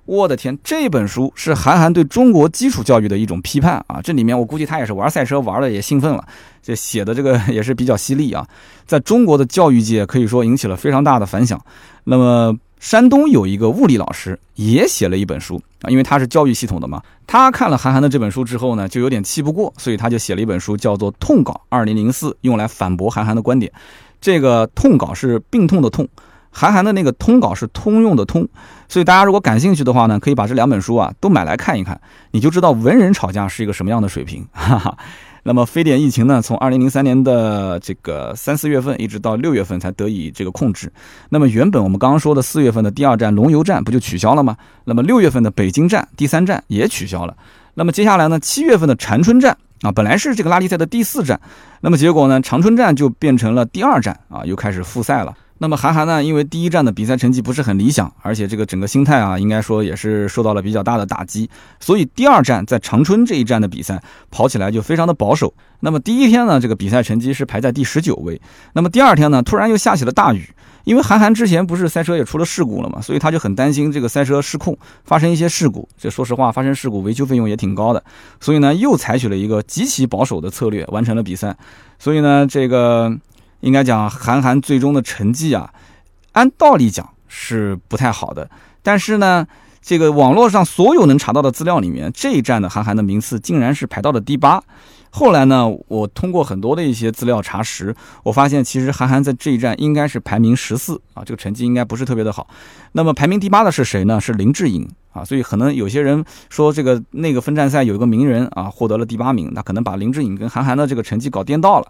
我的天，这本书是韩寒对中国基础教育的一种批判啊！这里面我估计他也是玩赛车玩的也兴奋了，这写的这个也是比较犀利啊，在中国的教育界可以说引起了非常大的反响。那么山东有一个物理老师也写了一本书啊，因为他是教育系统的嘛，他看了韩寒的这本书之后呢，就有点气不过，所以他就写了一本书，叫做《痛稿二零零四》，用来反驳韩寒的观点。这个痛稿是病痛的痛。韩寒的那个通稿是通用的通，所以大家如果感兴趣的话呢，可以把这两本书啊都买来看一看，你就知道文人吵架是一个什么样的水平。哈哈。那么非典疫情呢，从二零零三年的这个三四月份一直到六月份才得以这个控制。那么原本我们刚刚说的四月份的第二站龙游站不就取消了吗？那么六月份的北京站第三站也取消了。那么接下来呢，七月份的长春站啊，本来是这个拉力赛的第四站，那么结果呢，长春站就变成了第二站啊，又开始复赛了。那么韩寒呢？因为第一站的比赛成绩不是很理想，而且这个整个心态啊，应该说也是受到了比较大的打击，所以第二站在长春这一站的比赛跑起来就非常的保守。那么第一天呢，这个比赛成绩是排在第十九位。那么第二天呢，突然又下起了大雨，因为韩寒之前不是赛车也出了事故了嘛，所以他就很担心这个赛车失控发生一些事故。这说实话，发生事故维修费用也挺高的，所以呢，又采取了一个极其保守的策略完成了比赛。所以呢，这个。应该讲，韩寒最终的成绩啊，按道理讲是不太好的。但是呢，这个网络上所有能查到的资料里面，这一站的韩寒的名次竟然是排到了第八。后来呢，我通过很多的一些资料查实，我发现其实韩寒在这一站应该是排名十四啊，这个成绩应该不是特别的好。那么排名第八的是谁呢？是林志颖啊。所以可能有些人说这个那个分站赛有一个名人啊获得了第八名，那可能把林志颖跟韩寒的这个成绩搞颠倒了。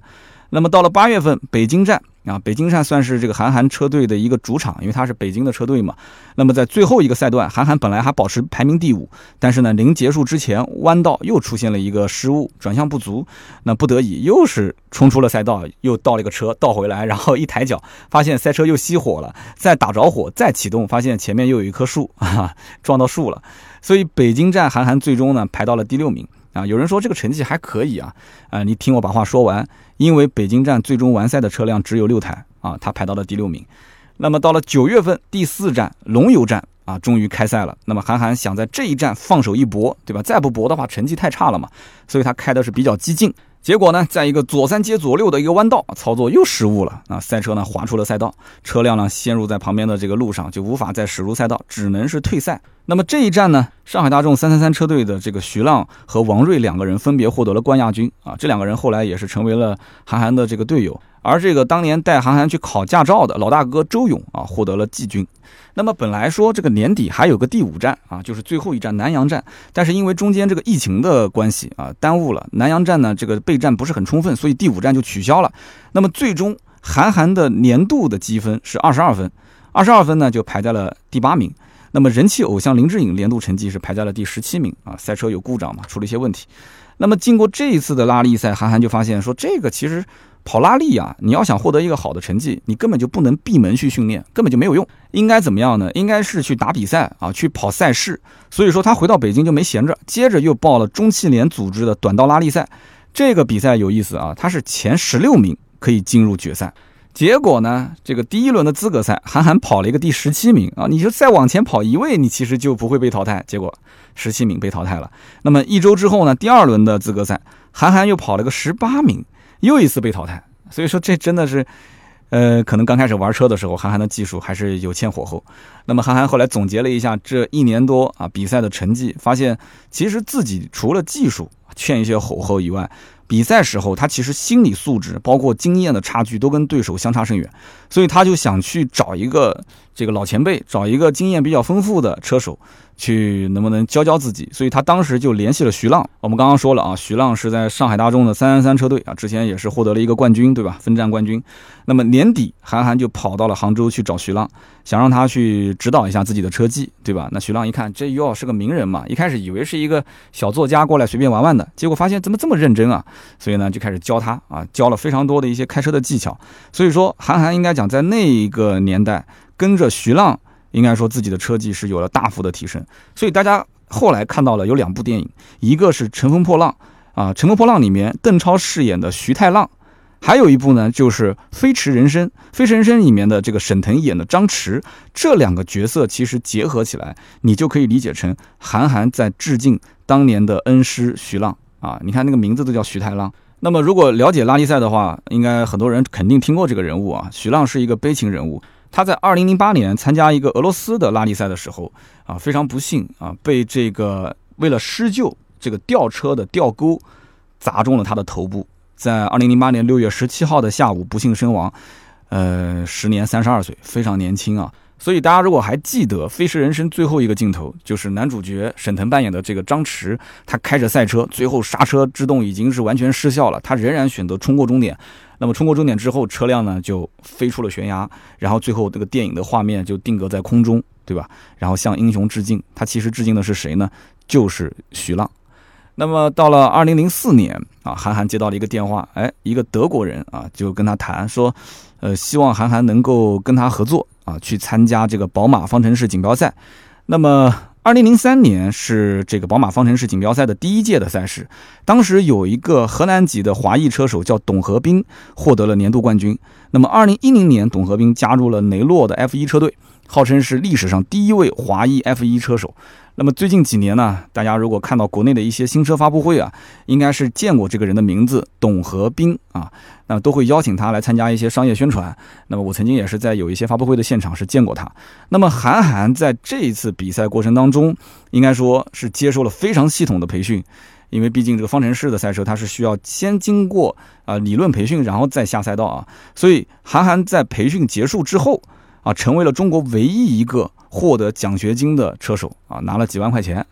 那么到了八月份，北京站啊，北京站算是这个韩寒车队的一个主场，因为他是北京的车队嘛。那么在最后一个赛段，韩寒本来还保持排名第五，但是呢，临结束之前，弯道又出现了一个失误，转向不足，那不得已又是冲出了赛道，又倒了一个车，倒回来，然后一抬脚，发现赛车又熄火了，再打着火，再启动，发现前面又有一棵树啊，撞到树了。所以北京站韩寒最终呢排到了第六名。啊，有人说这个成绩还可以啊，啊，你听我把话说完。因为北京站最终完赛的车辆只有六台啊，他排到了第六名。那么到了九月份第四站龙游站啊，终于开赛了。那么韩寒想在这一站放手一搏，对吧？再不搏的话，成绩太差了嘛。所以他开的是比较激进。结果呢，在一个左三接左六的一个弯道，操作又失误了啊！赛车呢滑出了赛道，车辆呢陷入在旁边的这个路上，就无法再驶入赛道，只能是退赛。那么这一站呢，上海大众三三三车队的这个徐浪和王瑞两个人分别获得了冠亚军啊！这两个人后来也是成为了韩寒的这个队友。而这个当年带韩寒去考驾照的老大哥周勇啊，获得了季军。那么本来说这个年底还有个第五站啊，就是最后一站南阳站，但是因为中间这个疫情的关系啊，耽误了。南阳站呢，这个备战不是很充分，所以第五站就取消了。那么最终韩寒的年度的积分是二十二分，二十二分呢就排在了第八名。那么人气偶像林志颖年度成绩是排在了第十七名啊，赛车有故障嘛，出了一些问题。那么经过这一次的拉力赛，韩寒就发现说这个其实。跑拉力啊，你要想获得一个好的成绩，你根本就不能闭门去训练，根本就没有用。应该怎么样呢？应该是去打比赛啊，去跑赛事。所以说他回到北京就没闲着，接着又报了中汽联组织的短道拉力赛。这个比赛有意思啊，他是前十六名可以进入决赛。结果呢，这个第一轮的资格赛，韩寒跑了一个第十七名啊，你就再往前跑一位，你其实就不会被淘汰。结果十七名被淘汰了。那么一周之后呢，第二轮的资格赛，韩寒又跑了个十八名。又一次被淘汰，所以说这真的是，呃，可能刚开始玩车的时候，韩寒的技术还是有欠火候。那么韩寒后来总结了一下这一年多啊比赛的成绩，发现其实自己除了技术，欠一些吼后以外，比赛时候他其实心理素质包括经验的差距都跟对手相差甚远，所以他就想去找一个这个老前辈，找一个经验比较丰富的车手。去能不能教教自己？所以他当时就联系了徐浪。我们刚刚说了啊，徐浪是在上海大众的三三三车队啊，之前也是获得了一个冠军，对吧？分站冠军。那么年底，韩寒就跑到了杭州去找徐浪，想让他去指导一下自己的车技，对吧？那徐浪一看，这又要是个名人嘛，一开始以为是一个小作家过来随便玩玩的，结果发现怎么这么认真啊？所以呢，就开始教他啊，教了非常多的一些开车的技巧。所以说，韩寒应该讲在那一个年代跟着徐浪。应该说自己的车技是有了大幅的提升，所以大家后来看到了有两部电影，一个是《乘风破浪》啊，《乘风破浪》里面邓超饰演的徐太浪，还有一部呢就是《飞驰人生》，《飞驰人生》里面的这个沈腾演的张弛，这两个角色其实结合起来，你就可以理解成韩寒在致敬当年的恩师徐浪啊，你看那个名字都叫徐太浪。那么如果了解拉力赛的话，应该很多人肯定听过这个人物啊，徐浪是一个悲情人物。他在二零零八年参加一个俄罗斯的拉力赛的时候，啊，非常不幸啊，被这个为了施救这个吊车的吊钩砸中了他的头部，在二零零八年六月十七号的下午不幸身亡，呃，时年三十二岁，非常年轻啊。所以大家如果还记得《飞驰人生》最后一个镜头，就是男主角沈腾扮演的这个张弛，他开着赛车，最后刹车制动已经是完全失效了，他仍然选择冲过终点。那么冲过终点之后，车辆呢就飞出了悬崖，然后最后这个电影的画面就定格在空中，对吧？然后向英雄致敬。他其实致敬的是谁呢？就是徐浪。那么到了二零零四年啊，韩寒接到了一个电话，哎，一个德国人啊就跟他谈说，呃，希望韩寒能够跟他合作啊，去参加这个宝马方程式锦标赛。那么。二零零三年是这个宝马方程式锦标赛的第一届的赛事，当时有一个河南籍的华裔车手叫董和斌，获得了年度冠军。那么二零一零年，董和斌加入了雷诺的 F 一车队，号称是历史上第一位华裔 F 一车手。那么最近几年呢，大家如果看到国内的一些新车发布会啊，应该是见过这个人的名字，董和斌啊，那都会邀请他来参加一些商业宣传。那么我曾经也是在有一些发布会的现场是见过他。那么韩寒在这一次比赛过程当中，应该说是接受了非常系统的培训，因为毕竟这个方程式的赛车它是需要先经过啊理论培训，然后再下赛道啊，所以韩寒在培训结束之后啊，成为了中国唯一一个。获得奖学金的车手啊，拿了几万块钱。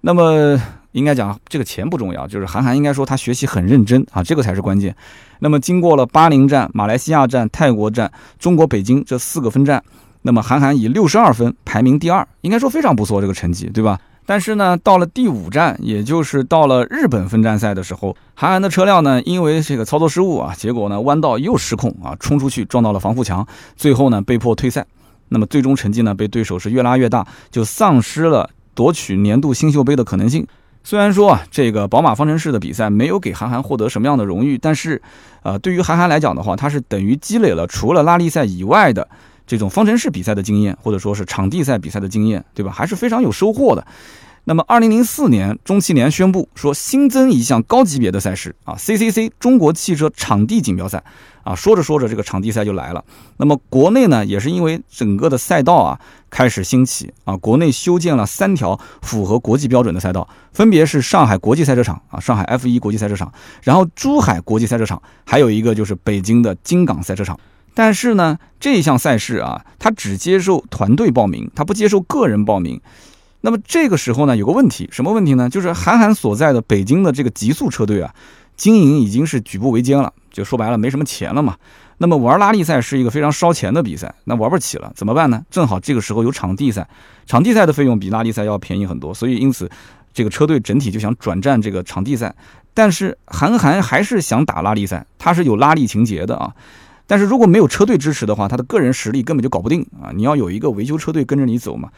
那么应该讲这个钱不重要，就是韩寒应该说他学习很认真啊，这个才是关键。那么经过了巴林站、马来西亚站、泰国站、中国北京这四个分站，那么韩寒以六十二分排名第二，应该说非常不错这个成绩，对吧？但是呢，到了第五站，也就是到了日本分站赛的时候，韩寒的车辆呢，因为这个操作失误啊，结果呢弯道又失控啊，冲出去撞到了防护墙，最后呢被迫退赛。那么最终成绩呢，被对手是越拉越大，就丧失了夺取年度新秀杯的可能性。虽然说啊，这个宝马方程式的比赛没有给韩寒获得什么样的荣誉，但是，呃，对于韩寒来讲的话，他是等于积累了除了拉力赛以外的这种方程式比赛的经验，或者说是场地赛比赛的经验，对吧？还是非常有收获的。那么，二零零四年，中汽联宣布说新增一项高级别的赛事啊，CCC 中国汽车场地锦标赛啊。说着说着，这个场地赛就来了。那么，国内呢，也是因为整个的赛道啊开始兴起啊，国内修建了三条符合国际标准的赛道，分别是上海国际赛车场啊，上海 F 一国际赛车场，然后珠海国际赛车场，还有一个就是北京的金港赛车场。但是呢，这项赛事啊，它只接受团队报名，它不接受个人报名。那么这个时候呢，有个问题，什么问题呢？就是韩寒所在的北京的这个极速车队啊，经营已经是举步维艰了，就说白了没什么钱了嘛。那么玩拉力赛是一个非常烧钱的比赛，那玩不起了，怎么办呢？正好这个时候有场地赛，场地赛的费用比拉力赛要便宜很多，所以因此这个车队整体就想转战这个场地赛。但是韩寒还是想打拉力赛，他是有拉力情节的啊。但是如果没有车队支持的话，他的个人实力根本就搞不定啊。你要有一个维修车队跟着你走嘛。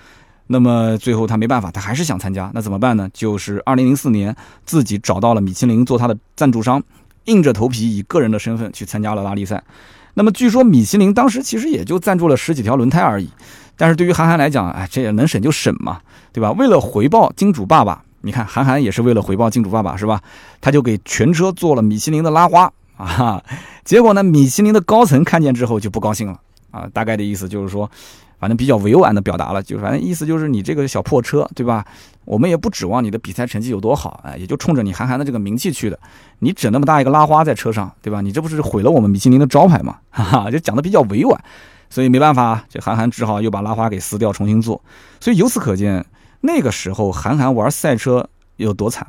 那么最后他没办法，他还是想参加，那怎么办呢？就是二零零四年自己找到了米其林做他的赞助商，硬着头皮以个人的身份去参加了拉力赛。那么据说米其林当时其实也就赞助了十几条轮胎而已，但是对于韩寒来讲，哎，这也能省就省嘛，对吧？为了回报金主爸爸，你看韩寒也是为了回报金主爸爸是吧？他就给全车做了米其林的拉花啊，结果呢，米其林的高层看见之后就不高兴了啊，大概的意思就是说。反正比较委婉的表达了，就反正意思就是你这个小破车，对吧？我们也不指望你的比赛成绩有多好，哎，也就冲着你韩寒的这个名气去的。你整那么大一个拉花在车上，对吧？你这不是毁了我们米其林的招牌吗？哈哈，就讲的比较委婉，所以没办法，这韩寒只好又把拉花给撕掉，重新做。所以由此可见，那个时候韩寒玩赛车有多惨，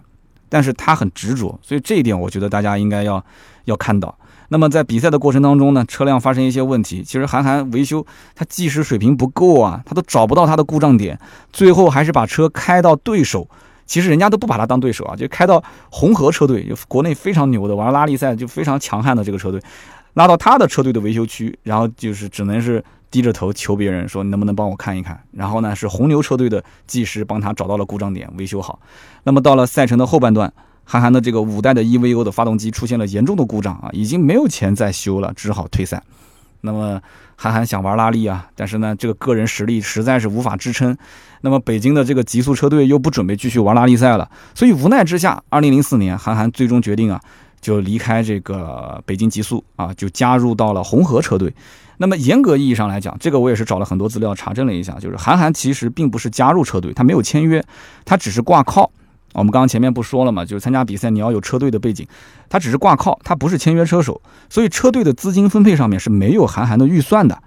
但是他很执着，所以这一点我觉得大家应该要要看到。那么在比赛的过程当中呢，车辆发生一些问题，其实韩寒维修他技师水平不够啊，他都找不到他的故障点，最后还是把车开到对手，其实人家都不把他当对手啊，就开到红河车队，就国内非常牛的玩拉力赛就非常强悍的这个车队，拉到他的车队的维修区，然后就是只能是低着头求别人说你能不能帮我看一看，然后呢是红牛车队的技师帮他找到了故障点维修好，那么到了赛程的后半段。韩寒的这个五代的 EVO 的发动机出现了严重的故障啊，已经没有钱再修了，只好退赛。那么韩寒想玩拉力啊，但是呢，这个个人实力实在是无法支撑。那么北京的这个极速车队又不准备继续玩拉力赛了，所以无奈之下，二零零四年韩寒最终决定啊，就离开这个北京极速啊，就加入到了红河车队。那么严格意义上来讲，这个我也是找了很多资料查证了一下，就是韩寒其实并不是加入车队，他没有签约，他只是挂靠。我们刚刚前面不说了嘛，就是参加比赛你要有车队的背景，他只是挂靠，他不是签约车手，所以车队的资金分配上面是没有韩寒的预算的。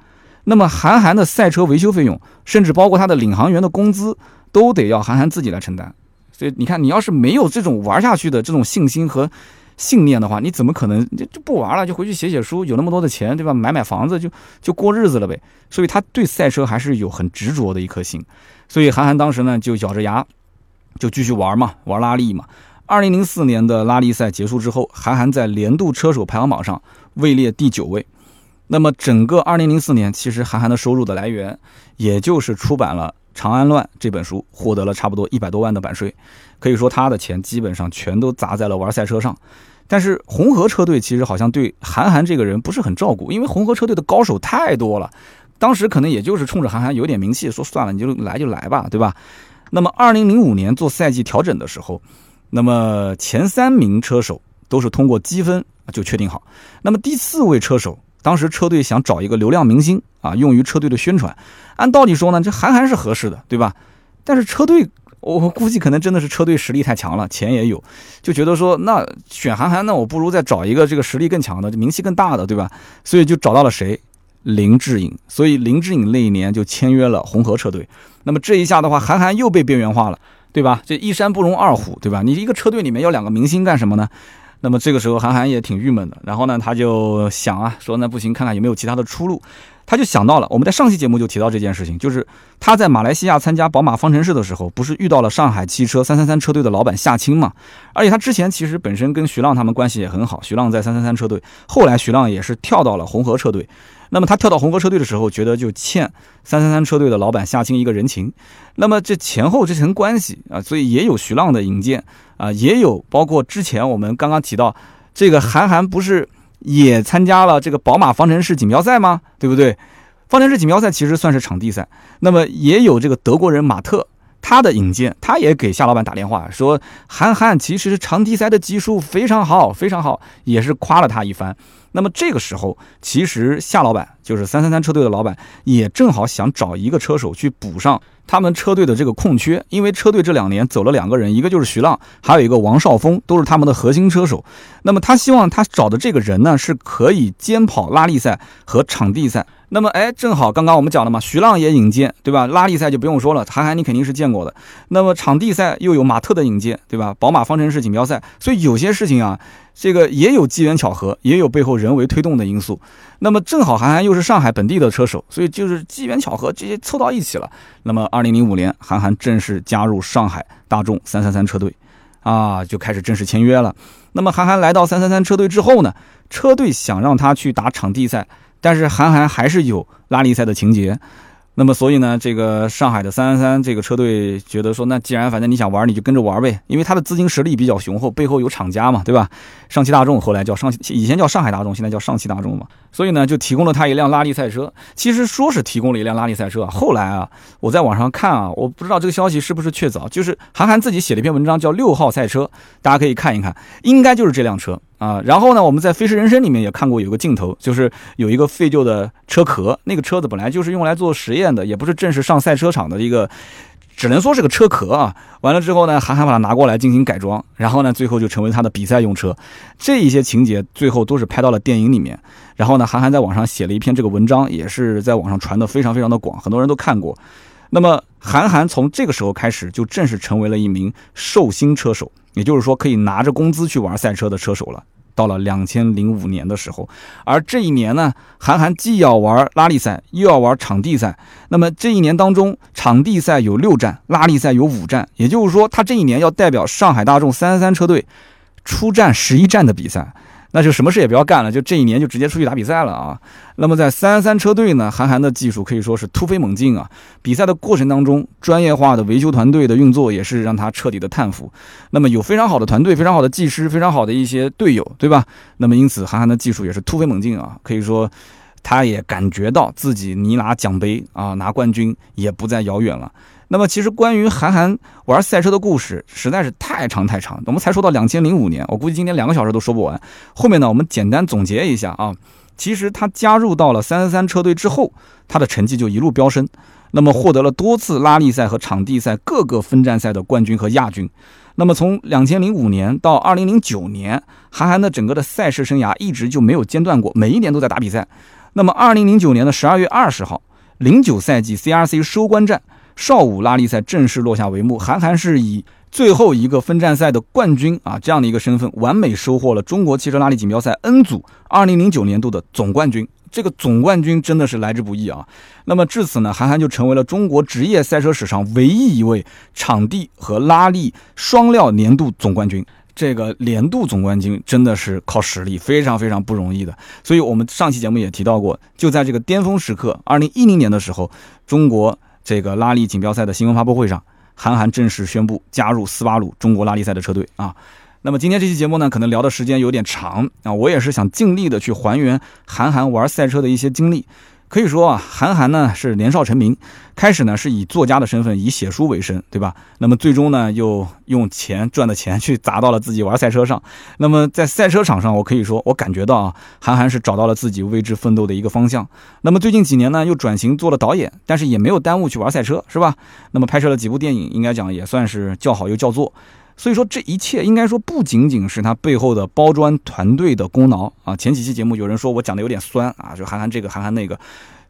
那么韩寒的赛车维修费用，甚至包括他的领航员的工资，都得要韩寒自己来承担。所以你看，你要是没有这种玩下去的这种信心和信念的话，你怎么可能就就不玩了，就回去写写书，有那么多的钱，对吧？买买房子就就过日子了呗。所以他对赛车还是有很执着的一颗心。所以韩寒当时呢，就咬着牙。就继续玩嘛，玩拉力嘛。二零零四年的拉力赛结束之后，韩寒在年度车手排行榜上位列第九位。那么整个二零零四年，其实韩寒的收入的来源，也就是出版了《长安乱》这本书，获得了差不多一百多万的版税。可以说他的钱基本上全都砸在了玩赛车上。但是红河车队其实好像对韩寒这个人不是很照顾，因为红河车队的高手太多了。当时可能也就是冲着韩寒有点名气，说算了，你就来就来吧，对吧？那么，二零零五年做赛季调整的时候，那么前三名车手都是通过积分就确定好。那么第四位车手，当时车队想找一个流量明星啊，用于车队的宣传。按道理说呢，这韩寒是合适的，对吧？但是车队，我估计可能真的是车队实力太强了，钱也有，就觉得说，那选韩寒，那我不如再找一个这个实力更强的、名气更大的，对吧？所以就找到了谁？林志颖。所以林志颖那一年就签约了红河车队。那么这一下的话，韩寒又被边缘化了，对吧？这一山不容二虎，对吧？你一个车队里面要两个明星干什么呢？那么这个时候，韩寒也挺郁闷的。然后呢，他就想啊，说那不行，看看有没有其他的出路。他就想到了，我们在上期节目就提到这件事情，就是他在马来西亚参加宝马方程式的时候，不是遇到了上海汽车三三三车队的老板夏青嘛？而且他之前其实本身跟徐浪他们关系也很好，徐浪在三三三车队，后来徐浪也是跳到了红河车队。那么他跳到红河车队的时候，觉得就欠三三三车队的老板夏青一个人情。那么这前后这层关系啊，所以也有徐浪的引荐啊，也有包括之前我们刚刚提到这个韩寒不是也参加了这个宝马方程式锦标赛吗？对不对？方程式锦标赛其实算是场地赛，那么也有这个德国人马特他的引荐，他也给夏老板打电话说，韩寒其实场地赛的技术非常好，非常好，也是夸了他一番。那么这个时候，其实夏老板就是三三三车队的老板，也正好想找一个车手去补上他们车队的这个空缺，因为车队这两年走了两个人，一个就是徐浪，还有一个王少峰，都是他们的核心车手。那么他希望他找的这个人呢，是可以兼跑拉力赛和场地赛。那么，哎，正好刚刚我们讲了嘛，徐浪也引荐，对吧？拉力赛就不用说了，韩寒你肯定是见过的。那么场地赛又有马特的引荐，对吧？宝马方程式锦标赛，所以有些事情啊，这个也有机缘巧合，也有背后人为推动的因素。那么正好韩寒又是上海本地的车手，所以就是机缘巧合这些凑到一起了。那么二零零五年，韩寒正式加入上海大众三三三车队，啊，就开始正式签约了。那么韩寒来到三三三车队之后呢，车队想让他去打场地赛。但是韩寒还是有拉力赛的情节。那么，所以呢，这个上海的三三三这个车队觉得说，那既然反正你想玩，你就跟着玩呗，因为他的资金实力比较雄厚，背后有厂家嘛，对吧？上汽大众后来叫上，以前叫上海大众，现在叫上汽大众嘛。所以呢，就提供了他一辆拉力赛车。其实说是提供了一辆拉力赛车，后来啊，我在网上看啊，我不知道这个消息是不是确凿，就是韩寒自己写了一篇文章，叫《六号赛车》，大家可以看一看，应该就是这辆车啊。然后呢，我们在《飞驰人生》里面也看过有个镜头，就是有一个废旧的车壳，那个车子本来就是用来做实验的，也不是正式上赛车场的一个。只能说是个车壳啊，完了之后呢，韩寒把它拿过来进行改装，然后呢，最后就成为他的比赛用车。这一些情节最后都是拍到了电影里面。然后呢，韩寒在网上写了一篇这个文章，也是在网上传的非常非常的广，很多人都看过。那么韩寒从这个时候开始就正式成为了一名寿星车手，也就是说可以拿着工资去玩赛车的车手了。到了两千零五年的时候，而这一年呢，韩寒既要玩拉力赛，又要玩场地赛。那么这一年当中，场地赛有六站，拉力赛有五站，也就是说，他这一年要代表上海大众三三三车队出战十一站的比赛。那就什么事也不要干了，就这一年就直接出去打比赛了啊！那么在三三车队呢，韩寒的技术可以说是突飞猛进啊！比赛的过程当中，专业化的维修团队的运作也是让他彻底的叹服。那么有非常好的团队，非常好的技师，非常好的一些队友，对吧？那么因此，韩寒的技术也是突飞猛进啊！可以说，他也感觉到自己离拿奖杯啊、拿冠军也不再遥远了。那么其实关于韩寒玩赛车的故事实在是太长太长，我们才说到两千零五年，我估计今天两个小时都说不完。后面呢，我们简单总结一下啊。其实他加入到了三三三车队之后，他的成绩就一路飙升，那么获得了多次拉力赛和场地赛各个分站赛的冠军和亚军。那么从两千零五年到二零零九年，韩寒的整个的赛事生涯一直就没有间断过，每一年都在打比赛。那么二零零九年的十二月二十号，零九赛季 CRC 收官战。邵武拉力赛正式落下帷幕，韩寒是以最后一个分站赛的冠军啊这样的一个身份，完美收获了中国汽车拉力锦标赛 N 组2009年度的总冠军。这个总冠军真的是来之不易啊！那么至此呢，韩寒就成为了中国职业赛车史上唯一一位场地和拉力双料年度总冠军。这个年度总冠军真的是靠实力，非常非常不容易的。所以我们上期节目也提到过，就在这个巅峰时刻，2010年的时候，中国。这个拉力锦标赛的新闻发布会上，韩寒正式宣布加入斯巴鲁中国拉力赛的车队啊。那么今天这期节目呢，可能聊的时间有点长啊，我也是想尽力的去还原韩寒玩赛车的一些经历。可以说啊，韩寒呢是年少成名，开始呢是以作家的身份以写书为生，对吧？那么最终呢又用钱赚的钱去砸到了自己玩赛车上。那么在赛车场上，我可以说我感觉到啊，韩寒是找到了自己为之奋斗的一个方向。那么最近几年呢又转型做了导演，但是也没有耽误去玩赛车，是吧？那么拍摄了几部电影，应该讲也算是叫好又叫座。所以说这一切应该说不仅仅是他背后的包装团队的功劳啊！前几期节目有人说我讲的有点酸啊，就韩寒这个韩寒那个，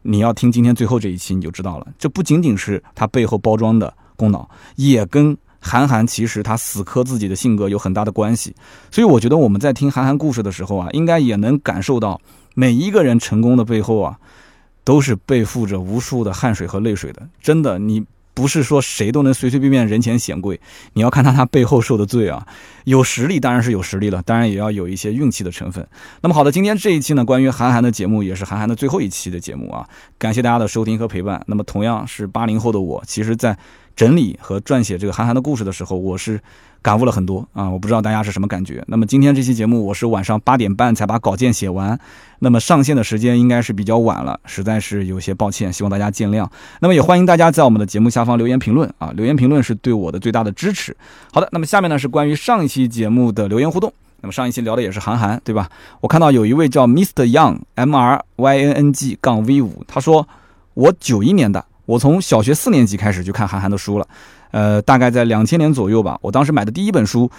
你要听今天最后这一期你就知道了。这不仅仅是他背后包装的功劳，也跟韩寒其实他死磕自己的性格有很大的关系。所以我觉得我们在听韩寒故事的时候啊，应该也能感受到每一个人成功的背后啊，都是背负着无数的汗水和泪水的。真的，你。不是说谁都能随随便便人前显贵，你要看他他背后受的罪啊。有实力当然是有实力了，当然也要有一些运气的成分。那么好的，今天这一期呢，关于韩寒的节目也是韩寒的最后一期的节目啊。感谢大家的收听和陪伴。那么同样是八零后的我，其实在整理和撰写这个韩寒的故事的时候，我是。感悟了很多啊！我不知道大家是什么感觉。那么今天这期节目，我是晚上八点半才把稿件写完，那么上线的时间应该是比较晚了，实在是有些抱歉，希望大家见谅。那么也欢迎大家在我们的节目下方留言评论啊，留言评论是对我的最大的支持。好的，那么下面呢是关于上一期节目的留言互动。那么上一期聊的也是韩寒，对吧？我看到有一位叫 Mr. Young M R Y N N G 杠 V 五，他说我九一年的，我从小学四年级开始就看韩寒的书了。呃，大概在两千年左右吧。我当时买的第一本书，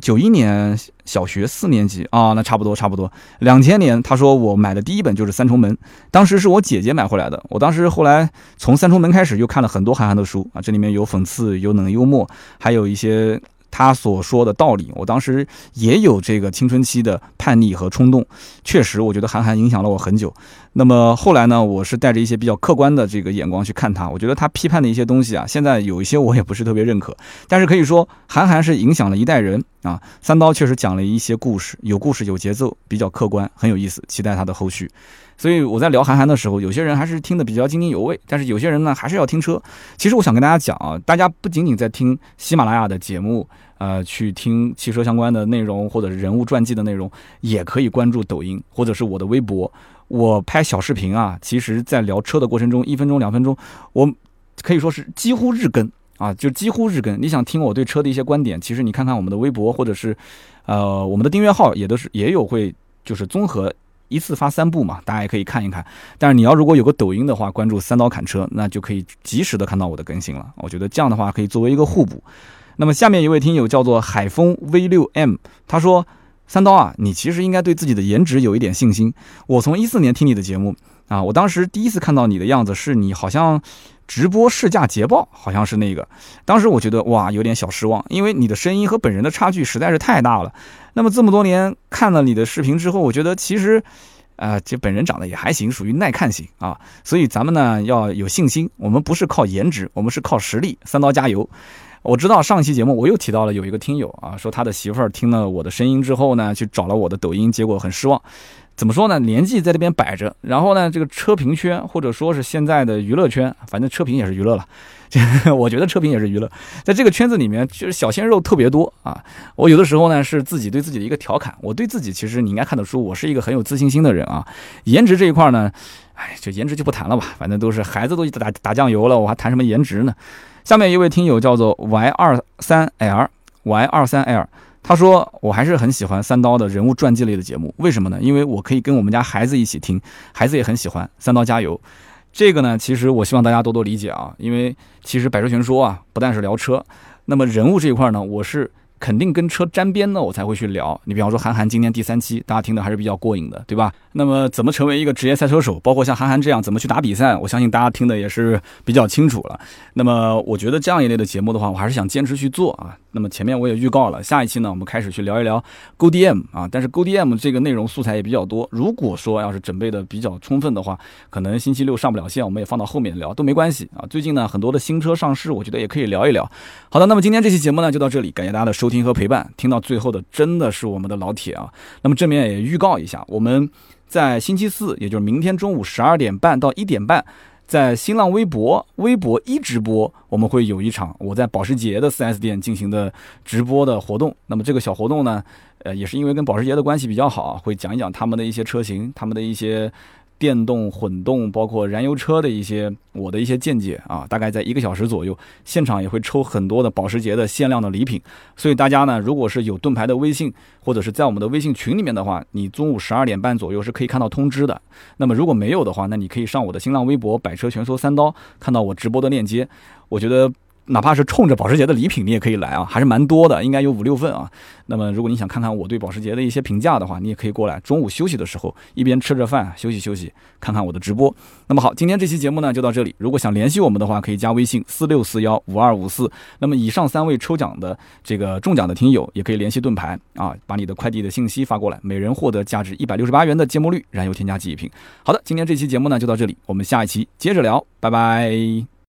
九一年小学四年级啊，那差不多差不多。两千年，他说我买的第一本就是《三重门》，当时是我姐姐买回来的。我当时后来从《三重门》开始，又看了很多韩寒的书啊，这里面有讽刺，有冷幽默，还有一些。他所说的道理，我当时也有这个青春期的叛逆和冲动，确实，我觉得韩寒影响了我很久。那么后来呢，我是带着一些比较客观的这个眼光去看他，我觉得他批判的一些东西啊，现在有一些我也不是特别认可，但是可以说韩寒是影响了一代人啊。三刀确实讲了一些故事，有故事有节奏，比较客观，很有意思，期待他的后续。所以我在聊韩寒的时候，有些人还是听得比较津津有味，但是有些人呢还是要听车。其实我想跟大家讲啊，大家不仅仅在听喜马拉雅的节目，呃，去听汽车相关的内容或者是人物传记的内容，也可以关注抖音或者是我的微博。我拍小视频啊，其实在聊车的过程中，一分钟两分钟，我可以说是几乎日更啊，就几乎日更。你想听我对车的一些观点，其实你看看我们的微博或者是，呃，我们的订阅号也都是也有会就是综合一次发三部嘛，大家也可以看一看。但是你要如果有个抖音的话，关注三刀砍车，那就可以及时的看到我的更新了。我觉得这样的话可以作为一个互补。那么下面一位听友叫做海风 V 六 M，他说：“三刀啊，你其实应该对自己的颜值有一点信心。我从一四年听你的节目啊，我当时第一次看到你的样子是你好像。”直播试驾捷豹好像是那个，当时我觉得哇有点小失望，因为你的声音和本人的差距实在是太大了。那么这么多年看了你的视频之后，我觉得其实，啊这本人长得也还行，属于耐看型啊。所以咱们呢要有信心，我们不是靠颜值，我们是靠实力。三刀加油！我知道上期节目我又提到了有一个听友啊，说他的媳妇儿听了我的声音之后呢，去找了我的抖音，结果很失望。怎么说呢？年纪在这边摆着，然后呢，这个车评圈或者说是现在的娱乐圈，反正车评也是娱乐了。我觉得车评也是娱乐，在这个圈子里面，就是小鲜肉特别多啊。我有的时候呢是自己对自己的一个调侃，我对自己其实你应该看得出，我是一个很有自信心的人啊。颜值这一块呢，哎，就颜值就不谈了吧，反正都是孩子都打打酱油了，我还谈什么颜值呢？下面一位听友叫做 Y 二三 L，Y 二三 L。他说：“我还是很喜欢三刀的人物传记类的节目，为什么呢？因为我可以跟我们家孩子一起听，孩子也很喜欢。三刀加油！这个呢，其实我希望大家多多理解啊，因为其实百车全说啊，不但是聊车，那么人物这一块呢，我是。”肯定跟车沾边的，我才会去聊。你比方说韩寒今天第三期，大家听的还是比较过瘾的，对吧？那么怎么成为一个职业赛车手，包括像韩寒这样怎么去打比赛，我相信大家听的也是比较清楚了。那么我觉得这样一类的节目的话，我还是想坚持去做啊。那么前面我也预告了，下一期呢，我们开始去聊一聊 GoDM 啊。但是 GoDM 这个内容素材也比较多，如果说要是准备的比较充分的话，可能星期六上不了线，我们也放到后面聊都没关系啊。最近呢，很多的新车上市，我觉得也可以聊一聊。好的，那么今天这期节目呢就到这里，感谢大家的收。听和陪伴，听到最后的真的是我们的老铁啊！那么正面也预告一下，我们在星期四，也就是明天中午十二点半到一点半，在新浪微博、微博一直播，我们会有一场我在保时捷的 4S 店进行的直播的活动。那么这个小活动呢，呃，也是因为跟保时捷的关系比较好，会讲一讲他们的一些车型，他们的一些。电动、混动，包括燃油车的一些我的一些见解啊，大概在一个小时左右，现场也会抽很多的保时捷的限量的礼品。所以大家呢，如果是有盾牌的微信，或者是在我们的微信群里面的话，你中午十二点半左右是可以看到通知的。那么如果没有的话，那你可以上我的新浪微博“百车全说三刀”，看到我直播的链接。我觉得。哪怕是冲着保时捷的礼品，你也可以来啊，还是蛮多的，应该有五六份啊。那么，如果你想看看我对保时捷的一些评价的话，你也可以过来。中午休息的时候，一边吃着饭休息休息，看看我的直播。那么好，今天这期节目呢就到这里。如果想联系我们的话，可以加微信四六四幺五二五四。那么以上三位抽奖的这个中奖的听友，也可以联系盾牌啊，把你的快递的信息发过来，每人获得价值一百六十八元的芥末绿燃油添加剂一瓶。好的，今天这期节目呢就到这里，我们下一期接着聊，拜拜。